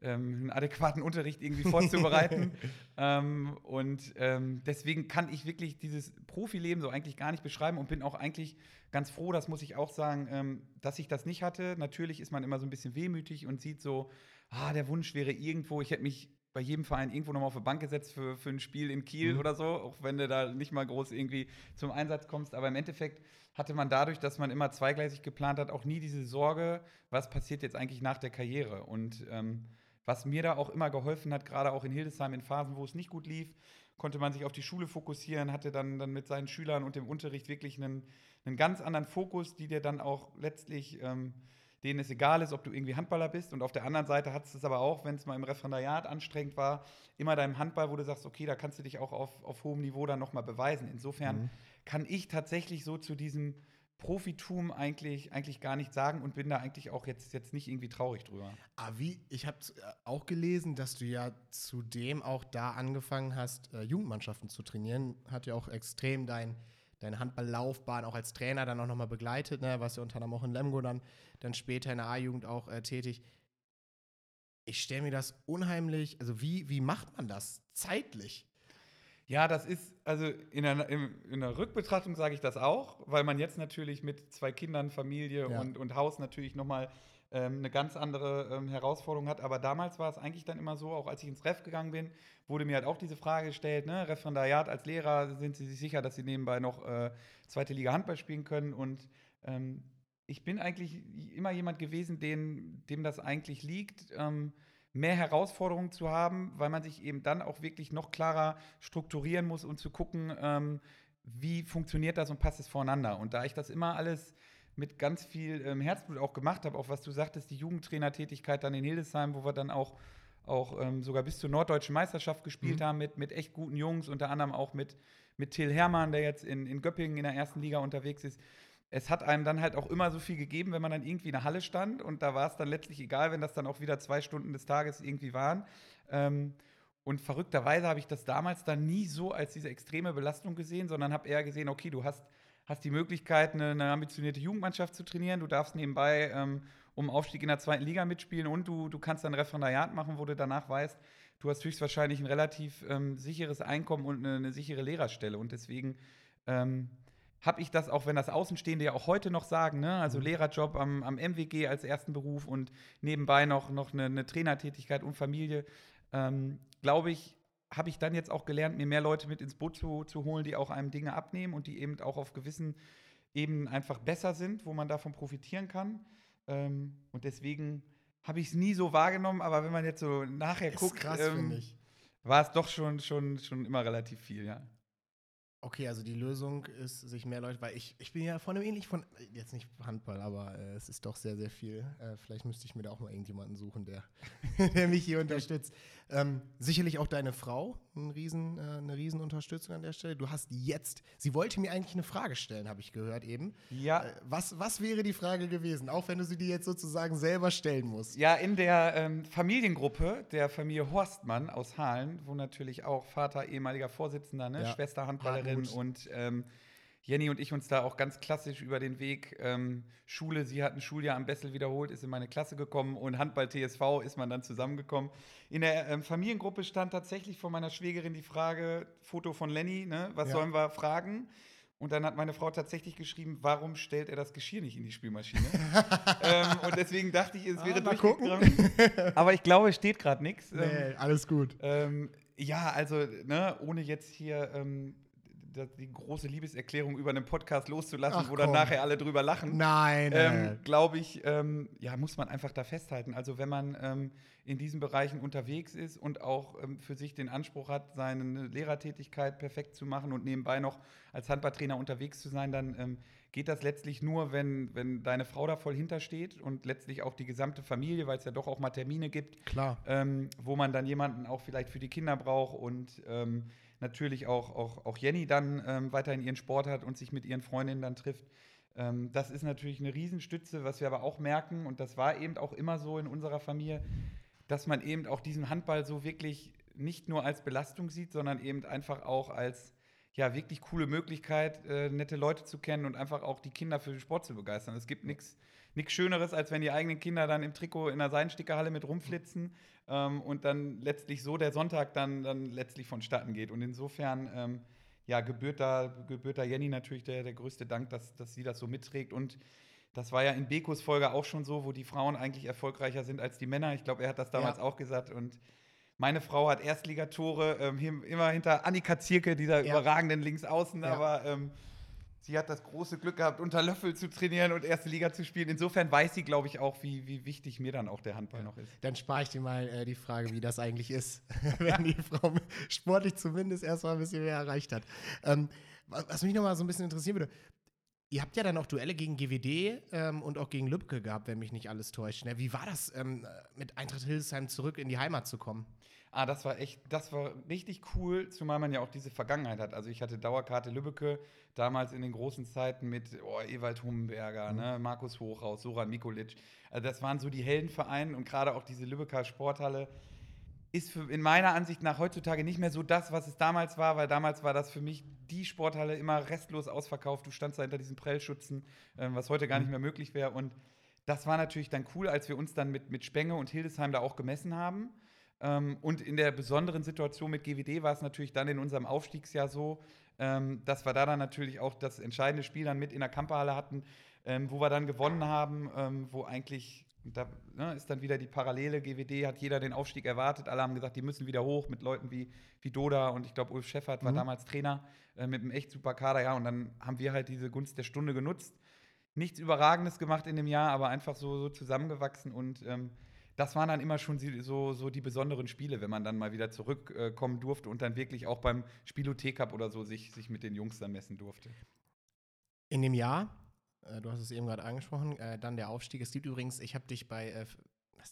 ähm, einen adäquaten Unterricht irgendwie (laughs) vorzubereiten. ähm, und ähm, deswegen kann ich wirklich dieses Profileben so eigentlich gar nicht beschreiben und bin auch eigentlich ganz froh, das muss ich auch sagen, dass ich das nicht hatte. Natürlich ist man immer so ein bisschen wehmütig und sieht so, ah, der Wunsch wäre irgendwo, ich hätte mich bei jedem Verein irgendwo nochmal auf die Bank gesetzt für, für ein Spiel in Kiel mhm. oder so, auch wenn du da nicht mal groß irgendwie zum Einsatz kommst. Aber im Endeffekt hatte man dadurch, dass man immer zweigleisig geplant hat, auch nie diese Sorge, was passiert jetzt eigentlich nach der Karriere. Und ähm, was mir da auch immer geholfen hat, gerade auch in Hildesheim in Phasen, wo es nicht gut lief, konnte man sich auf die Schule fokussieren, hatte dann, dann mit seinen Schülern und dem Unterricht wirklich einen, einen ganz anderen Fokus, die dir dann auch letztlich, ähm, denen es egal ist, ob du irgendwie Handballer bist. Und auf der anderen Seite hat es aber auch, wenn es mal im Referendariat anstrengend war, immer deinem Handball, wo du sagst, okay, da kannst du dich auch auf, auf hohem Niveau dann nochmal beweisen. Insofern mhm. kann ich tatsächlich so zu diesem Profitum eigentlich, eigentlich gar nicht sagen und bin da eigentlich auch jetzt, jetzt nicht irgendwie traurig drüber. Ah, wie, ich habe äh, auch gelesen, dass du ja zudem auch da angefangen hast, äh, Jugendmannschaften zu trainieren. Hat ja auch extrem dein, deine Handballlaufbahn auch als Trainer dann auch nochmal begleitet. Ne? Warst ja unter anderem auch in Lemgo dann, dann später in der A-Jugend auch äh, tätig. Ich stelle mir das unheimlich, also wie, wie macht man das zeitlich? Ja, das ist, also in der, in der Rückbetrachtung sage ich das auch, weil man jetzt natürlich mit zwei Kindern, Familie ja. und, und Haus natürlich nochmal ähm, eine ganz andere ähm, Herausforderung hat. Aber damals war es eigentlich dann immer so, auch als ich ins Ref gegangen bin, wurde mir halt auch diese Frage gestellt, ne, Referendariat als Lehrer, sind Sie sich sicher, dass Sie nebenbei noch äh, zweite Liga Handball spielen können? Und ähm, ich bin eigentlich immer jemand gewesen, den, dem das eigentlich liegt. Ähm, mehr Herausforderungen zu haben, weil man sich eben dann auch wirklich noch klarer strukturieren muss und zu gucken, ähm, wie funktioniert das und passt es voreinander. Und da ich das immer alles mit ganz viel ähm, Herzblut auch gemacht habe, auch was du sagtest, die Jugendtrainertätigkeit dann in Hildesheim, wo wir dann auch, auch ähm, sogar bis zur norddeutschen Meisterschaft gespielt mhm. haben mit, mit echt guten Jungs, unter anderem auch mit, mit Till Hermann, der jetzt in, in Göppingen in der ersten Liga unterwegs ist es hat einem dann halt auch immer so viel gegeben, wenn man dann irgendwie in der Halle stand und da war es dann letztlich egal, wenn das dann auch wieder zwei Stunden des Tages irgendwie waren. Ähm, und verrückterweise habe ich das damals dann nie so als diese extreme Belastung gesehen, sondern habe eher gesehen, okay, du hast, hast die Möglichkeit, eine, eine ambitionierte Jugendmannschaft zu trainieren, du darfst nebenbei ähm, um Aufstieg in der zweiten Liga mitspielen und du, du kannst dann Referendariat machen, wo du danach weißt, du hast höchstwahrscheinlich ein relativ ähm, sicheres Einkommen und eine, eine, sichere Lehrerstelle. Und deswegen ähm, habe ich das, auch wenn das Außenstehende ja auch heute noch sagen, ne? also mhm. Lehrerjob am, am MWG als ersten Beruf und nebenbei noch, noch eine, eine Trainertätigkeit und Familie, ähm, glaube ich, habe ich dann jetzt auch gelernt, mir mehr Leute mit ins Boot zu, zu holen, die auch einem Dinge abnehmen und die eben auch auf gewissen Ebenen einfach besser sind, wo man davon profitieren kann. Ähm, und deswegen habe ich es nie so wahrgenommen, aber wenn man jetzt so nachher ist guckt, krass, ähm, war es doch schon, schon, schon immer relativ viel, ja. Okay, also die Lösung ist, sich mehr Leute, weil ich, ich bin ja von einem ähnlich von, jetzt nicht Handball, aber äh, es ist doch sehr, sehr viel. Äh, vielleicht müsste ich mir da auch mal irgendjemanden suchen, der, (laughs) der mich hier unterstützt. Ähm, sicherlich auch deine Frau, ein riesen, äh, eine Riesenunterstützung an der Stelle. Du hast jetzt, sie wollte mir eigentlich eine Frage stellen, habe ich gehört eben. Ja. Äh, was, was wäre die Frage gewesen, auch wenn du sie dir jetzt sozusagen selber stellen musst? Ja, in der ähm, Familiengruppe der Familie Horstmann aus Hahlen, wo natürlich auch Vater ehemaliger Vorsitzender, ne? Ja. Schwester Handballerin Hartmut. und ähm, Jenny und ich uns da auch ganz klassisch über den Weg ähm, Schule, sie hat ein Schuljahr am Bessel wiederholt, ist in meine Klasse gekommen und Handball-TSV ist man dann zusammengekommen. In der ähm, Familiengruppe stand tatsächlich von meiner Schwägerin die Frage, Foto von Lenny, ne, was ja. sollen wir fragen? Und dann hat meine Frau tatsächlich geschrieben, warum stellt er das Geschirr nicht in die Spülmaschine? (laughs) ähm, und deswegen dachte ich, es wäre ah, durchgegangen. (laughs) Aber ich glaube, es steht gerade nichts. Nee, ähm, alles gut. Ähm, ja, also, ne, ohne jetzt hier ähm, die große Liebeserklärung über einen Podcast loszulassen, Ach, wo dann nachher alle drüber lachen. Nein. Ähm, Glaube ich, ähm, ja, muss man einfach da festhalten. Also wenn man ähm, in diesen Bereichen unterwegs ist und auch ähm, für sich den Anspruch hat, seine Lehrertätigkeit perfekt zu machen und nebenbei noch als Handballtrainer unterwegs zu sein, dann ähm, geht das letztlich nur, wenn, wenn deine Frau da voll hintersteht und letztlich auch die gesamte Familie, weil es ja doch auch mal Termine gibt, Klar. Ähm, wo man dann jemanden auch vielleicht für die Kinder braucht und natürlich auch, auch, auch Jenny dann ähm, weiterhin ihren Sport hat und sich mit ihren Freundinnen dann trifft. Ähm, das ist natürlich eine Riesenstütze, was wir aber auch merken, und das war eben auch immer so in unserer Familie, dass man eben auch diesen Handball so wirklich nicht nur als Belastung sieht, sondern eben einfach auch als ja, wirklich coole Möglichkeit, äh, nette Leute zu kennen und einfach auch die Kinder für den Sport zu begeistern. Es gibt nichts Schöneres, als wenn die eigenen Kinder dann im Trikot in der Seidensticker mit rumflitzen ähm, und dann letztlich so der Sonntag dann, dann letztlich vonstatten geht. Und insofern, ähm, ja, gebührt da, gebührt da Jenny natürlich der, der größte Dank, dass, dass sie das so mitträgt. Und das war ja in Bekos Folge auch schon so, wo die Frauen eigentlich erfolgreicher sind als die Männer. Ich glaube, er hat das damals ja. auch gesagt. Und meine Frau hat Erstligatore, ähm, immer hinter Annika Zierke, dieser ja. überragenden Linksaußen, ja. aber ähm, sie hat das große Glück gehabt, unter Löffel zu trainieren und erste Liga zu spielen. Insofern weiß sie, glaube ich, auch, wie, wie wichtig mir dann auch der Handball noch ist. Dann spare ich dir mal äh, die Frage, wie das eigentlich ist, (laughs) wenn die Frau sportlich zumindest erstmal ein bisschen mehr erreicht hat. Ähm, was mich noch mal so ein bisschen interessieren würde, Ihr habt ja dann auch Duelle gegen GWD ähm, und auch gegen Lübcke gehabt, wenn mich nicht alles täuscht. Ne? Wie war das, ähm, mit Eintracht Hildesheim zurück in die Heimat zu kommen? Ah, das war echt, das war richtig cool, zumal man ja auch diese Vergangenheit hat. Also ich hatte Dauerkarte Lübbecke, damals in den großen Zeiten mit oh, Ewald Hummenberger, mhm. ne, Markus Hochhaus, Soran Mikulic. Also das waren so die Heldenvereine und gerade auch diese Lübecker Sporthalle ist für, in meiner Ansicht nach heutzutage nicht mehr so das, was es damals war, weil damals war das für mich die Sporthalle immer restlos ausverkauft. Du standst da hinter diesen Prellschützen, äh, was heute gar nicht mhm. mehr möglich wäre. Und das war natürlich dann cool, als wir uns dann mit, mit Spenge und Hildesheim da auch gemessen haben. Ähm, und in der besonderen Situation mit GWD war es natürlich dann in unserem Aufstiegsjahr so, ähm, dass wir da dann natürlich auch das entscheidende Spiel dann mit in der Kamperhalle hatten, ähm, wo wir dann gewonnen haben, ähm, wo eigentlich da ne, ist dann wieder die Parallele. GWD hat jeder den Aufstieg erwartet. Alle haben gesagt, die müssen wieder hoch mit Leuten wie, wie Doda und ich glaube, Ulf Scheffert war mhm. damals Trainer äh, mit einem echt super Kader. Ja, und dann haben wir halt diese Gunst der Stunde genutzt. Nichts Überragendes gemacht in dem Jahr, aber einfach so, so zusammengewachsen und ähm, das waren dann immer schon so, so die besonderen Spiele, wenn man dann mal wieder zurückkommen durfte und dann wirklich auch beim Spielothek Cup oder so sich, sich mit den Jungs dann messen durfte. In dem Jahr äh, du hast es eben gerade angesprochen, äh, dann der Aufstieg. Es gibt übrigens, ich habe dich bei, äh,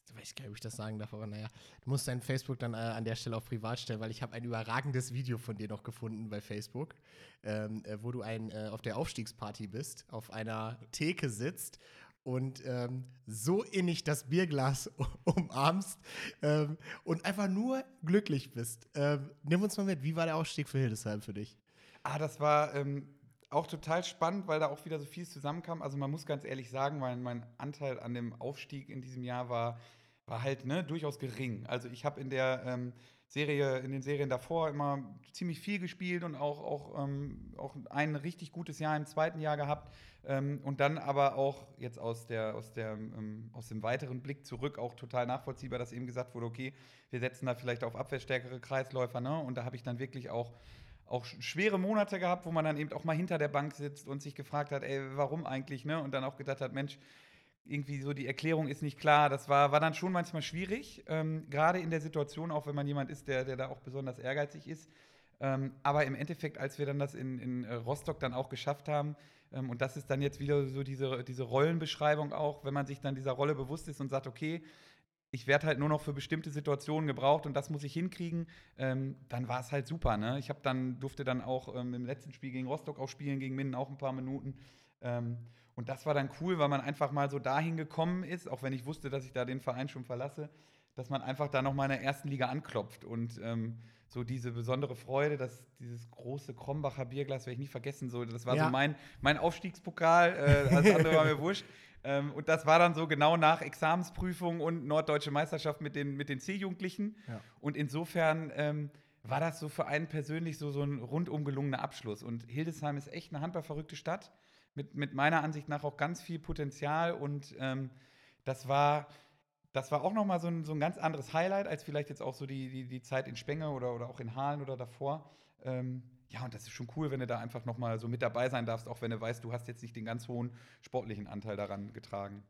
ich weiß gar nicht, ob ich das sagen darf, aber naja, du musst dein Facebook dann äh, an der Stelle auf privat stellen, weil ich habe ein überragendes Video von dir noch gefunden bei Facebook, ähm, äh, wo du ein, äh, auf der Aufstiegsparty bist, auf einer Theke sitzt und ähm, so innig das Bierglas (laughs) umarmst ähm, und einfach nur glücklich bist. Ähm, nimm uns mal mit, wie war der Aufstieg für Hildesheim für dich? Ah, das war ähm, auch total spannend, weil da auch wieder so viel zusammenkam. Also man muss ganz ehrlich sagen, mein, mein Anteil an dem Aufstieg in diesem Jahr war, war halt ne, durchaus gering. Also ich habe in der ähm, Serie, in den Serien davor immer ziemlich viel gespielt und auch, auch, ähm, auch ein richtig gutes Jahr im zweiten Jahr gehabt. Ähm, und dann aber auch jetzt aus, der, aus, der, ähm, aus dem weiteren Blick zurück auch total nachvollziehbar, dass eben gesagt wurde, okay, wir setzen da vielleicht auf abwehrstärkere Kreisläufer. Ne? Und da habe ich dann wirklich auch auch schwere Monate gehabt, wo man dann eben auch mal hinter der Bank sitzt und sich gefragt hat, ey, warum eigentlich, ne? Und dann auch gedacht hat, Mensch, irgendwie so die Erklärung ist nicht klar. Das war, war dann schon manchmal schwierig, ähm, gerade in der Situation, auch wenn man jemand ist, der, der da auch besonders ehrgeizig ist. Ähm, aber im Endeffekt, als wir dann das in, in äh, Rostock dann auch geschafft haben, ähm, und das ist dann jetzt wieder so diese, diese Rollenbeschreibung auch, wenn man sich dann dieser Rolle bewusst ist und sagt, okay, ich werde halt nur noch für bestimmte Situationen gebraucht und das muss ich hinkriegen, ähm, dann war es halt super. Ne? Ich dann, durfte dann auch ähm, im letzten Spiel gegen Rostock auch spielen, gegen Minden auch ein paar Minuten. Ähm, und das war dann cool, weil man einfach mal so dahin gekommen ist, auch wenn ich wusste, dass ich da den Verein schon verlasse, dass man einfach da noch mal in der ersten Liga anklopft. Und ähm, so diese besondere Freude, dass dieses große Krombacher Bierglas werde ich nie vergessen. So, das war ja. so mein, mein Aufstiegspokal, äh, alles andere war mir wurscht. (laughs) Ähm, und das war dann so genau nach Examensprüfung und norddeutsche Meisterschaft mit den, mit den C-Jugendlichen. Ja. Und insofern ähm, war das so für einen persönlich so, so ein rundum gelungener Abschluss. Und Hildesheim ist echt eine handballverrückte Stadt mit, mit meiner Ansicht nach auch ganz viel Potenzial. Und ähm, das war. Das war auch nochmal so ein, so ein ganz anderes Highlight als vielleicht jetzt auch so die, die, die Zeit in Spenge oder, oder auch in Halen oder davor. Ähm, ja, und das ist schon cool, wenn du da einfach noch mal so mit dabei sein darfst, auch wenn du weißt, du hast jetzt nicht den ganz hohen sportlichen Anteil daran getragen.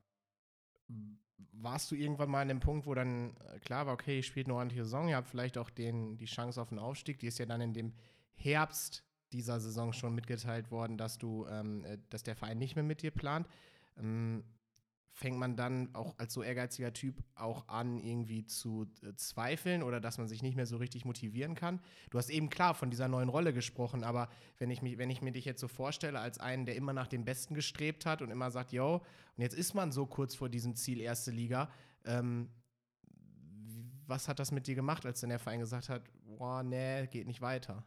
Warst du irgendwann mal an dem Punkt, wo dann äh, klar war, okay, ich spiele eine ordentliche Saison, ihr habt vielleicht auch den, die Chance auf einen Aufstieg, die ist ja dann in dem Herbst dieser Saison schon mitgeteilt worden, dass du, ähm, äh, dass der Verein nicht mehr mit dir plant. Ähm, fängt man dann auch als so ehrgeiziger Typ auch an, irgendwie zu äh, zweifeln oder dass man sich nicht mehr so richtig motivieren kann? Du hast eben klar von dieser neuen Rolle gesprochen, aber wenn ich, mich, wenn ich mir dich jetzt so vorstelle als einen, der immer nach dem Besten gestrebt hat und immer sagt, yo, und jetzt ist man so kurz vor diesem Ziel erste Liga, ähm, was hat das mit dir gemacht, als dann der Verein gesagt hat, boah, nee, geht nicht weiter?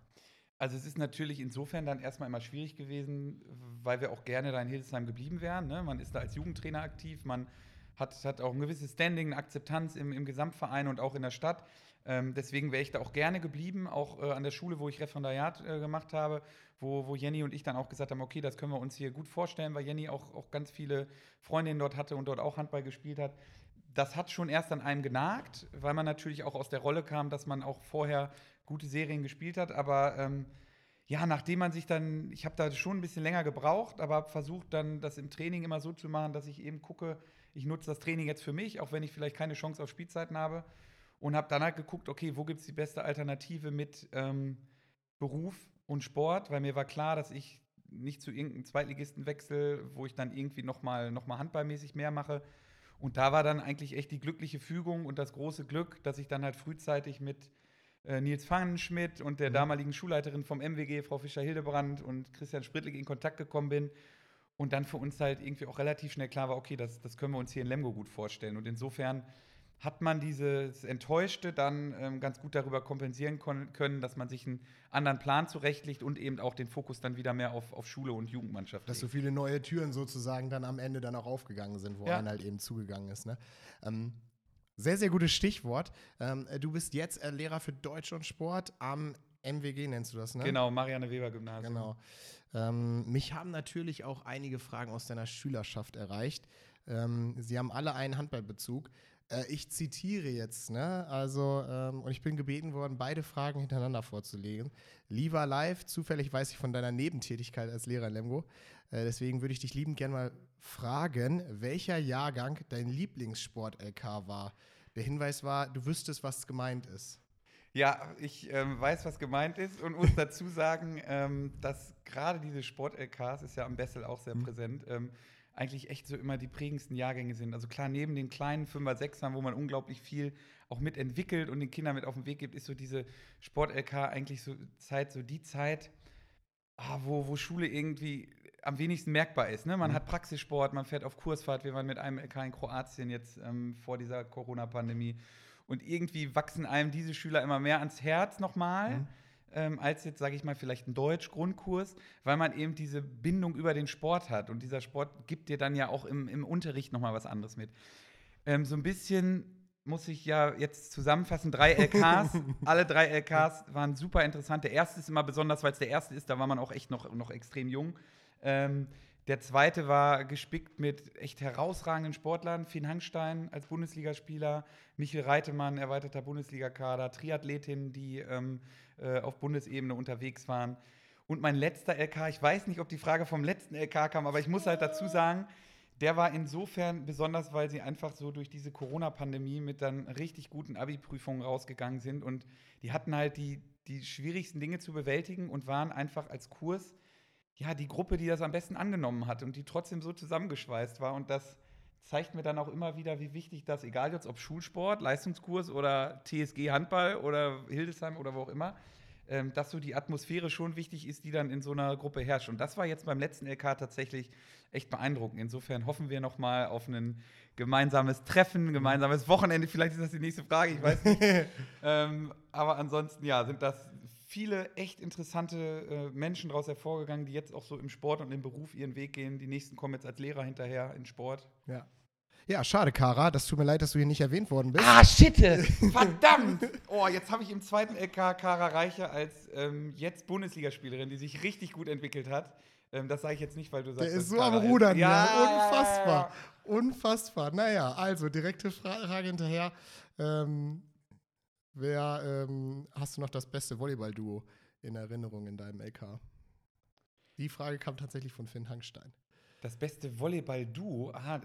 Also es ist natürlich insofern dann erstmal immer schwierig gewesen, weil wir auch gerne da in Hildesheim geblieben wären. Ne? Man ist da als Jugendtrainer aktiv, man hat, hat auch ein gewisses Standing, eine Akzeptanz im, im Gesamtverein und auch in der Stadt. Ähm, deswegen wäre ich da auch gerne geblieben, auch äh, an der Schule, wo ich Referendariat äh, gemacht habe, wo, wo Jenny und ich dann auch gesagt haben, okay, das können wir uns hier gut vorstellen, weil Jenny auch, auch ganz viele Freundinnen dort hatte und dort auch Handball gespielt hat. Das hat schon erst an einem genagt, weil man natürlich auch aus der Rolle kam, dass man auch vorher gute Serien gespielt hat, aber ähm, ja, nachdem man sich dann, ich habe da schon ein bisschen länger gebraucht, aber habe versucht dann das im Training immer so zu machen, dass ich eben gucke, ich nutze das Training jetzt für mich, auch wenn ich vielleicht keine Chance auf Spielzeiten habe und habe dann halt geguckt, okay, wo gibt es die beste Alternative mit ähm, Beruf und Sport, weil mir war klar, dass ich nicht zu irgendeinem Zweitligisten wechsle, wo ich dann irgendwie nochmal noch mal handballmäßig mehr mache. Und da war dann eigentlich echt die glückliche Fügung und das große Glück, dass ich dann halt frühzeitig mit äh, Nils Pfannenschmidt und der mhm. damaligen Schulleiterin vom MWG, Frau Fischer-Hildebrand und Christian Sprittlig in Kontakt gekommen bin. Und dann für uns halt irgendwie auch relativ schnell klar war, okay, das, das können wir uns hier in Lemgo gut vorstellen. Und insofern hat man dieses Enttäuschte dann ähm, ganz gut darüber kompensieren können, dass man sich einen anderen Plan zurechtlegt und eben auch den Fokus dann wieder mehr auf, auf Schule und Jugendmannschaft Dass legt. so viele neue Türen sozusagen dann am Ende dann auch aufgegangen sind, wo ja. einer halt eben zugegangen ist. Ne? Ähm, sehr, sehr gutes Stichwort. Ähm, du bist jetzt äh, Lehrer für Deutsch und Sport am MWG, nennst du das, ne? Genau, Marianne Weber Gymnasium. Genau. Ähm, mich haben natürlich auch einige Fragen aus deiner Schülerschaft erreicht. Ähm, sie haben alle einen Handballbezug. Äh, ich zitiere jetzt, ne? Also, ähm, und ich bin gebeten worden, beide Fragen hintereinander vorzulegen. Lieber live, zufällig weiß ich von deiner Nebentätigkeit als Lehrer in Lemgo. Äh, deswegen würde ich dich liebend gerne mal fragen, welcher Jahrgang dein Lieblingssport-LK war. Der Hinweis war, du wüsstest, was gemeint ist. Ja, ich ähm, weiß, was gemeint ist und muss dazu (laughs) sagen, ähm, dass gerade diese Sport-LKs, ist ja am Bessel auch sehr mhm. präsent, ähm, eigentlich echt so immer die prägendsten Jahrgänge sind. Also klar, neben den kleinen 5er, 6ern, wo man unglaublich viel auch mitentwickelt und den Kindern mit auf den Weg gibt, ist so diese Sport-LK eigentlich so Zeit, so die Zeit, ah, wo, wo Schule irgendwie am wenigsten merkbar ist. Ne? Man mhm. hat Praxissport, man fährt auf Kursfahrt. Wir waren mit einem LK in Kroatien jetzt ähm, vor dieser Corona-Pandemie. Und irgendwie wachsen einem diese Schüler immer mehr ans Herz nochmal. Mhm ähm, als jetzt, sage ich mal, vielleicht ein Deutsch-Grundkurs, weil man eben diese Bindung über den Sport hat. Und dieser Sport gibt dir dann ja auch im, im Unterricht nochmal was anderes mit. Ähm, so ein bisschen muss ich ja jetzt zusammenfassen, drei (laughs) LKs, alle drei LKs waren super interessant. Der erste ist immer besonders, weil es der erste ist, da war man auch echt noch, noch extrem jung. Ähm, der zweite war gespickt mit echt herausragenden Sportlern. Finn Hangstein als Bundesligaspieler, Michel Reitemann, erweiterter Bundesligakader, Triathletinnen, die ähm, äh, auf Bundesebene unterwegs waren. Und mein letzter LK, ich weiß nicht, ob die Frage vom letzten LK kam, aber ich muss halt dazu sagen, der war insofern besonders, weil sie einfach so durch diese Corona-Pandemie mit dann richtig guten Abi-Prüfungen rausgegangen sind und die hatten halt die, die schwierigsten Dinge zu bewältigen und waren einfach als Kurs ja, die Gruppe, die das am besten angenommen hat und die trotzdem so zusammengeschweißt war. Und das zeigt mir dann auch immer wieder, wie wichtig das, egal jetzt ob Schulsport, Leistungskurs oder TSG Handball oder Hildesheim oder wo auch immer, ähm, dass so die Atmosphäre schon wichtig ist, die dann in so einer Gruppe herrscht. Und das war jetzt beim letzten LK tatsächlich echt beeindruckend. Insofern hoffen wir noch mal auf ein gemeinsames Treffen, gemeinsames Wochenende. Vielleicht ist das die nächste Frage, ich weiß nicht. (laughs) ähm, aber ansonsten, ja, sind das viele echt interessante äh, Menschen daraus hervorgegangen, die jetzt auch so im Sport und im Beruf ihren Weg gehen. Die nächsten kommen jetzt als Lehrer hinterher in Sport. Ja. Ja, schade, Kara. Das tut mir leid, dass du hier nicht erwähnt worden bist. Ah, Schitte! (laughs) Verdammt! Oh, jetzt habe ich im zweiten LK Kara Reiche als ähm, jetzt Bundesligaspielerin, die sich richtig gut entwickelt hat. Ähm, das sage ich jetzt nicht, weil du sagst, Der ist so am Rudern, ja, Unfassbar. Ja, ja, Unfassbar. Naja, also direkte Frage hinterher. Ähm, Wer ähm, hast du noch das beste Volleyball-Duo in Erinnerung in deinem LK? Die Frage kam tatsächlich von Finn Hangstein. Das beste Volleyball-Duo? Aha,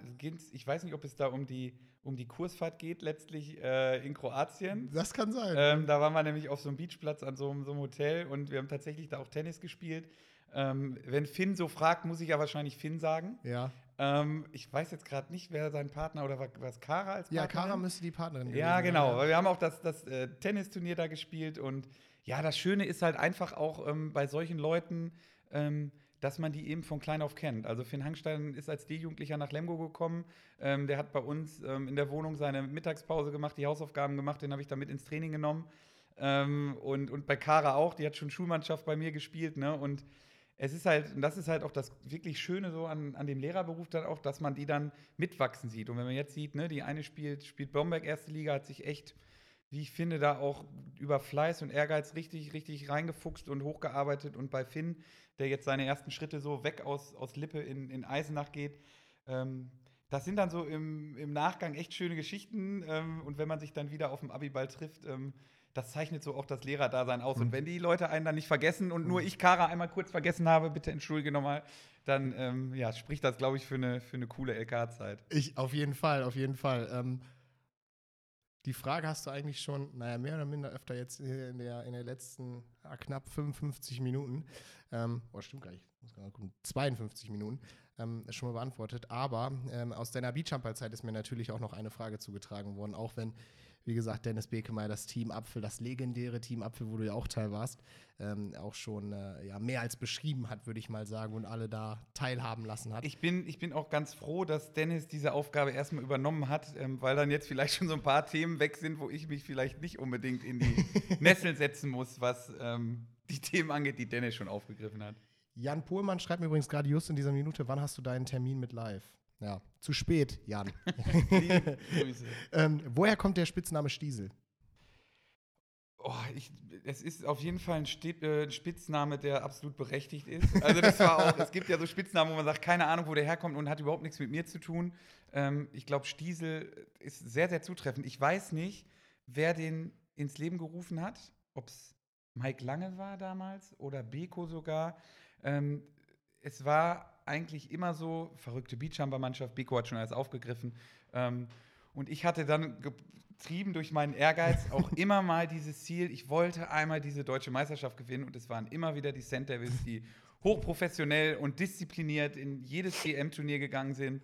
ich weiß nicht, ob es da um die, um die Kursfahrt geht, letztlich äh, in Kroatien. Das kann sein. Ähm, da waren wir nämlich auf so einem Beachplatz an so, so einem Hotel und wir haben tatsächlich da auch Tennis gespielt. Ähm, wenn Finn so fragt, muss ich ja wahrscheinlich Finn sagen. Ja. Ähm, ich weiß jetzt gerade nicht, wer sein Partner oder war, es Kara als Partnerin? Ja, Kara müsste die Partnerin sein. Ja, genau. Weil wir haben auch das, das äh, Tennisturnier da gespielt und ja, das Schöne ist halt einfach auch ähm, bei solchen Leuten, ähm, dass man die eben von klein auf kennt. Also Finn Hangstein ist als D-Jugendlicher nach Lemgo gekommen. Ähm, der hat bei uns ähm, in der Wohnung seine Mittagspause gemacht, die Hausaufgaben gemacht, den habe ich da mit ins Training genommen. Ähm, und, und bei Kara auch, die hat schon Schulmannschaft bei mir gespielt, ne? Und es ist halt, und das ist halt auch das wirklich Schöne so an, an dem Lehrerberuf dann auch, dass man die dann mitwachsen sieht. Und wenn man jetzt sieht, ne, die eine spielt, spielt Bomberg erste Liga, hat sich echt, wie ich finde, da auch über Fleiß und Ehrgeiz richtig, richtig reingefuchst und hochgearbeitet. Und bei Finn, der jetzt seine ersten Schritte so weg aus, aus Lippe in, in Eisenach geht, ähm, das sind dann so im, im Nachgang echt schöne Geschichten. Ähm, und wenn man sich dann wieder auf dem Abiball trifft, ähm, das zeichnet so auch das Lehrerdasein aus. Mhm. Und wenn die Leute einen dann nicht vergessen und nur mhm. ich Kara einmal kurz vergessen habe, bitte entschuldige nochmal, dann ähm, ja, spricht das, glaube ich, für eine, für eine coole LK-Zeit. Ich, auf jeden Fall, auf jeden Fall. Ähm, die Frage hast du eigentlich schon, naja, mehr oder minder öfter jetzt in der, in der letzten ja, knapp 55 Minuten, ähm, oh, stimmt gar nicht, muss mal gucken, 52 Minuten, ähm, schon mal beantwortet. Aber ähm, aus deiner Beachjumper-Zeit ist mir natürlich auch noch eine Frage zugetragen worden, auch wenn wie gesagt, Dennis Bekemeyer, das Team Apfel, das legendäre Team Apfel, wo du ja auch Teil warst, ähm, auch schon äh, ja, mehr als beschrieben hat, würde ich mal sagen, und alle da teilhaben lassen hat. Ich bin, ich bin auch ganz froh, dass Dennis diese Aufgabe erstmal übernommen hat, ähm, weil dann jetzt vielleicht schon so ein paar Themen weg sind, wo ich mich vielleicht nicht unbedingt in die (laughs) Nesseln setzen muss, was ähm, die Themen angeht, die Dennis schon aufgegriffen hat. Jan Pohlmann schreibt mir übrigens gerade just in dieser Minute, wann hast du deinen Termin mit live? Ja, zu spät, Jan. (laughs) (laughs) ähm, woher kommt der Spitzname Stiesel? Oh, ich, es ist auf jeden Fall ein, Stip, äh, Spitzname, der absolut berechtigt ist. Also das war auch, es gibt ja so Spitznamen, wo man sagt, keine Ahnung, wo der herkommt und hat überhaupt nichts mit mir zu tun. Ähm, ich glaube, Stiesel ist sehr, sehr zutreffend. Ich weiß nicht, wer den ins Leben gerufen hat, ob es Mike Lange war damals oder Beko sogar. Ähm, es war eigentlich immer so, verrückte Beachjumper-Mannschaft, Beko hat schon alles aufgegriffen. Ähm, und ich hatte dann getrieben durch meinen Ehrgeiz auch (laughs) immer mal dieses Ziel, ich wollte einmal diese deutsche Meisterschaft gewinnen und es waren immer wieder die St. Devils, die (laughs) hochprofessionell und diszipliniert in jedes DM-Turnier gegangen sind.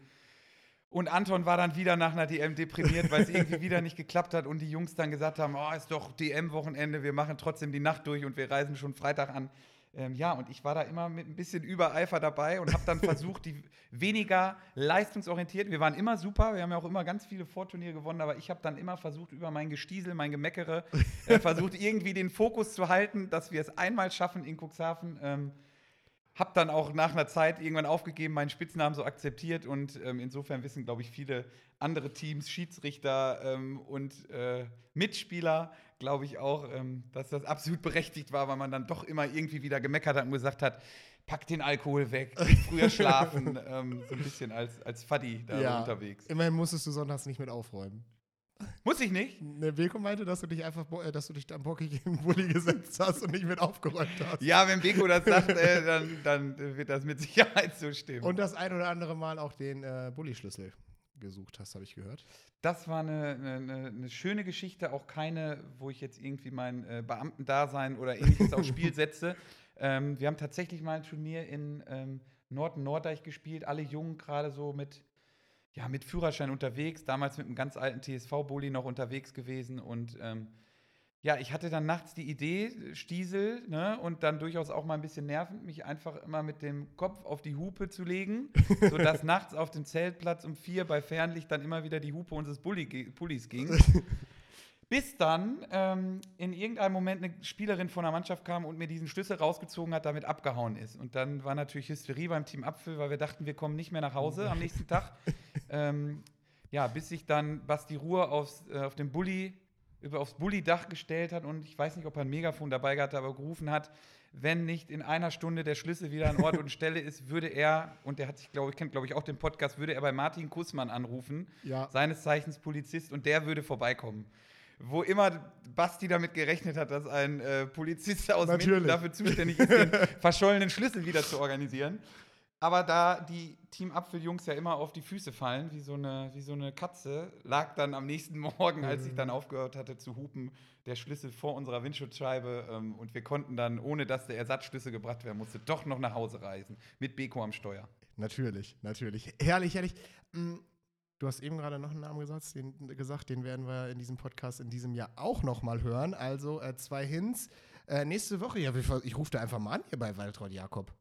Und Anton war dann wieder nach einer DM deprimiert, weil es (laughs) irgendwie wieder nicht geklappt hat und die Jungs dann gesagt haben, oh, ist doch DM-Wochenende, wir machen trotzdem die Nacht durch und wir reisen schon Freitag an. Ähm, ja, und ich war da immer mit ein bisschen Übereifer dabei und habe dann (laughs) versucht, die weniger leistungsorientiert, wir waren immer super, wir haben ja auch immer ganz viele Vorturniere gewonnen, aber ich habe dann immer versucht, über mein Gestiesel, mein Gemeckere, äh, (laughs) versucht irgendwie den Fokus zu halten, dass wir es einmal schaffen in Cuxhaven. Ähm, habe dann auch nach einer Zeit irgendwann aufgegeben, meinen Spitznamen so akzeptiert und ähm, insofern wissen, glaube ich, viele andere Teams, Schiedsrichter ähm, und äh, Mitspieler, glaube ich auch, ähm, dass das absolut berechtigt war, weil man dann doch immer irgendwie wieder gemeckert hat und gesagt hat, pack den Alkohol weg, früher schlafen, (laughs) ähm, so ein bisschen als, als Fuddy da ja, unterwegs. Immerhin musstest du sonntags nicht mit aufräumen. Muss ich nicht? Ne, Beko meinte, dass du dich einfach, äh, dass du dich dann bockig im Bulli gesetzt hast und nicht mit aufgeräumt hast. Ja, wenn Beko das sagt, äh, (laughs) dann, dann, wird das mit Sicherheit so stimmen. Und das ein oder andere Mal auch den äh, Bulli-Schlüssel gesucht hast, habe ich gehört. Das war eine, eine, eine, schöne Geschichte, auch keine, wo ich jetzt irgendwie mein äh, Beamtendasein oder ähnliches aufs Spiel (laughs) setze. Ähm, wir haben tatsächlich mal ein Turnier in ähm, Norden-Norddeich gespielt, alle Jungen gerade so mit, ja, mit Führerschein unterwegs, damals mit einem ganz alten TSV-Bulli noch unterwegs gewesen und ähm, ja, ich hatte dann nachts die Idee, Stiesel, ne, und dann durchaus auch mal ein bisschen nervend, mich einfach immer mit dem Kopf auf die Hupe zu legen, sodass (laughs) nachts auf dem Zeltplatz um vier bei Fernlicht dann immer wieder die Hupe unseres Bulli, Pullis ging. (laughs) Bis dann ähm, in irgendeinem Moment eine Spielerin von der Mannschaft kam und mir diesen Schlüssel rausgezogen hat, damit abgehauen ist. Und dann war natürlich Hysterie beim Team Apfel, weil wir dachten, wir kommen nicht mehr nach Hause am nächsten Tag. (laughs) ähm, ja, bis sich dann Basti Ruhr aufs, äh, auf dem Bulli über aufs Bulli-Dach gestellt hat und ich weiß nicht, ob er ein Megafon dabei gehabt hat, aber gerufen hat, wenn nicht in einer Stunde der Schlüssel wieder an Ort und Stelle ist, würde er, und der hat sich, glaube ich, kennt, glaube ich, auch den Podcast, würde er bei Martin Kussmann anrufen, ja. seines Zeichens Polizist, und der würde vorbeikommen. Wo immer Basti damit gerechnet hat, dass ein äh, Polizist aus Minden dafür zuständig ist, den verschollenen Schlüssel wieder zu organisieren. Aber da die Team Apfeljungs ja immer auf die Füße fallen, wie so, eine, wie so eine Katze, lag dann am nächsten (laughs) Morgen, als ich dann mhm. aufgehört hatte zu hupen, der Schlüssel vor unserer Windschutzscheibe. Ähm, und wir konnten dann, ohne dass der Ersatzschlüssel gebracht werden musste, doch noch nach Hause reisen. Mit Beko am Steuer. Natürlich, natürlich. Herrlich, herrlich. Mm, du hast eben gerade noch einen Namen gesagt den, gesagt, den werden wir in diesem Podcast in diesem Jahr auch noch mal hören. Also äh, zwei Hints. Äh, nächste Woche, ja, ich rufe da einfach mal an hier bei Waltraud Jakob.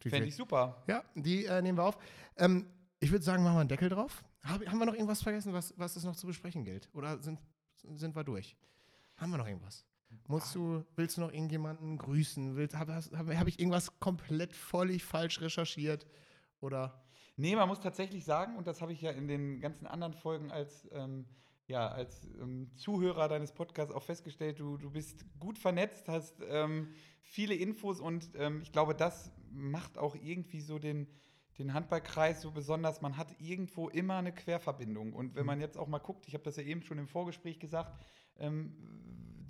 Fände ich super. Ja, die äh, nehmen wir auf. Ähm, ich würde sagen, machen wir einen Deckel drauf. Hab, haben wir noch irgendwas vergessen, was, was es noch zu besprechen gilt? Oder sind, sind wir durch? Haben wir noch irgendwas? Musst du, willst du noch irgendjemanden grüßen? Habe hab, hab ich irgendwas komplett völlig falsch recherchiert? Oder? Nee, man muss tatsächlich sagen, und das habe ich ja in den ganzen anderen Folgen als, ähm, ja, als ähm, Zuhörer deines Podcasts auch festgestellt, du, du bist gut vernetzt, hast ähm, viele Infos und ähm, ich glaube, das macht auch irgendwie so den, den Handballkreis so besonders. Man hat irgendwo immer eine Querverbindung. Und wenn mhm. man jetzt auch mal guckt, ich habe das ja eben schon im Vorgespräch gesagt, ähm,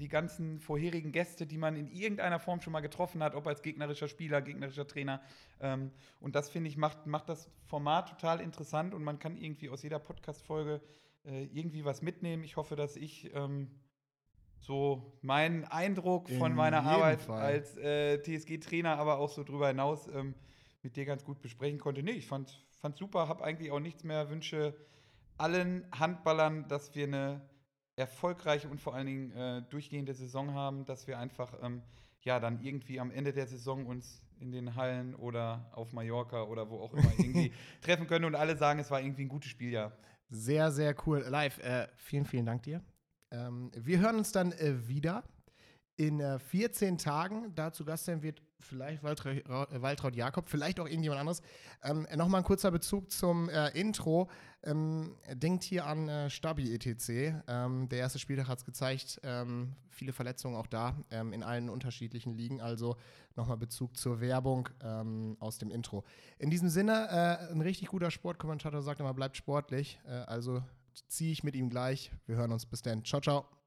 die ganzen vorherigen Gäste, die man in irgendeiner Form schon mal getroffen hat, ob als gegnerischer Spieler, gegnerischer Trainer. Ähm, und das, finde ich, macht, macht das Format total interessant und man kann irgendwie aus jeder Podcast-Folge äh, irgendwie was mitnehmen. Ich hoffe, dass ich ähm, so meinen Eindruck von meiner Arbeit Fall. als äh, TSG-Trainer, aber auch so drüber hinaus ähm, mit dir ganz gut besprechen konnte. Nee, ich fand es super, habe eigentlich auch nichts mehr. Wünsche allen Handballern, dass wir eine erfolgreiche und vor allen Dingen äh, durchgehende Saison haben, dass wir einfach ähm, ja dann irgendwie am Ende der Saison uns in den Hallen oder auf Mallorca oder wo auch immer (laughs) irgendwie treffen können und alle sagen, es war irgendwie ein gutes Spieljahr. Sehr, sehr cool. Live, äh, vielen, vielen Dank dir. Ähm, wir hören uns dann äh, wieder in äh, 14 Tagen. Da zu Gast sein wird vielleicht Waltraud, Jakob, vielleicht auch irgendjemand anderes. Ähm, Nochmal ein kurzer Bezug zum äh, Intro. Ähm, denkt hier an äh, Stabi ETC. Ähm, der erste Spieltag hat es gezeigt. Ähm, viele Verletzungen auch da ähm, in allen unterschiedlichen Ligen. Also nochmal Bezug zur Werbung ähm, aus dem Intro. In diesem Sinne, äh, ein richtig guter Sportkommentator sagt immer, bleibt sportlich. Äh, also ziehe ich mit ihm gleich. Wir hören uns. Bis dann. Ciao, ciao.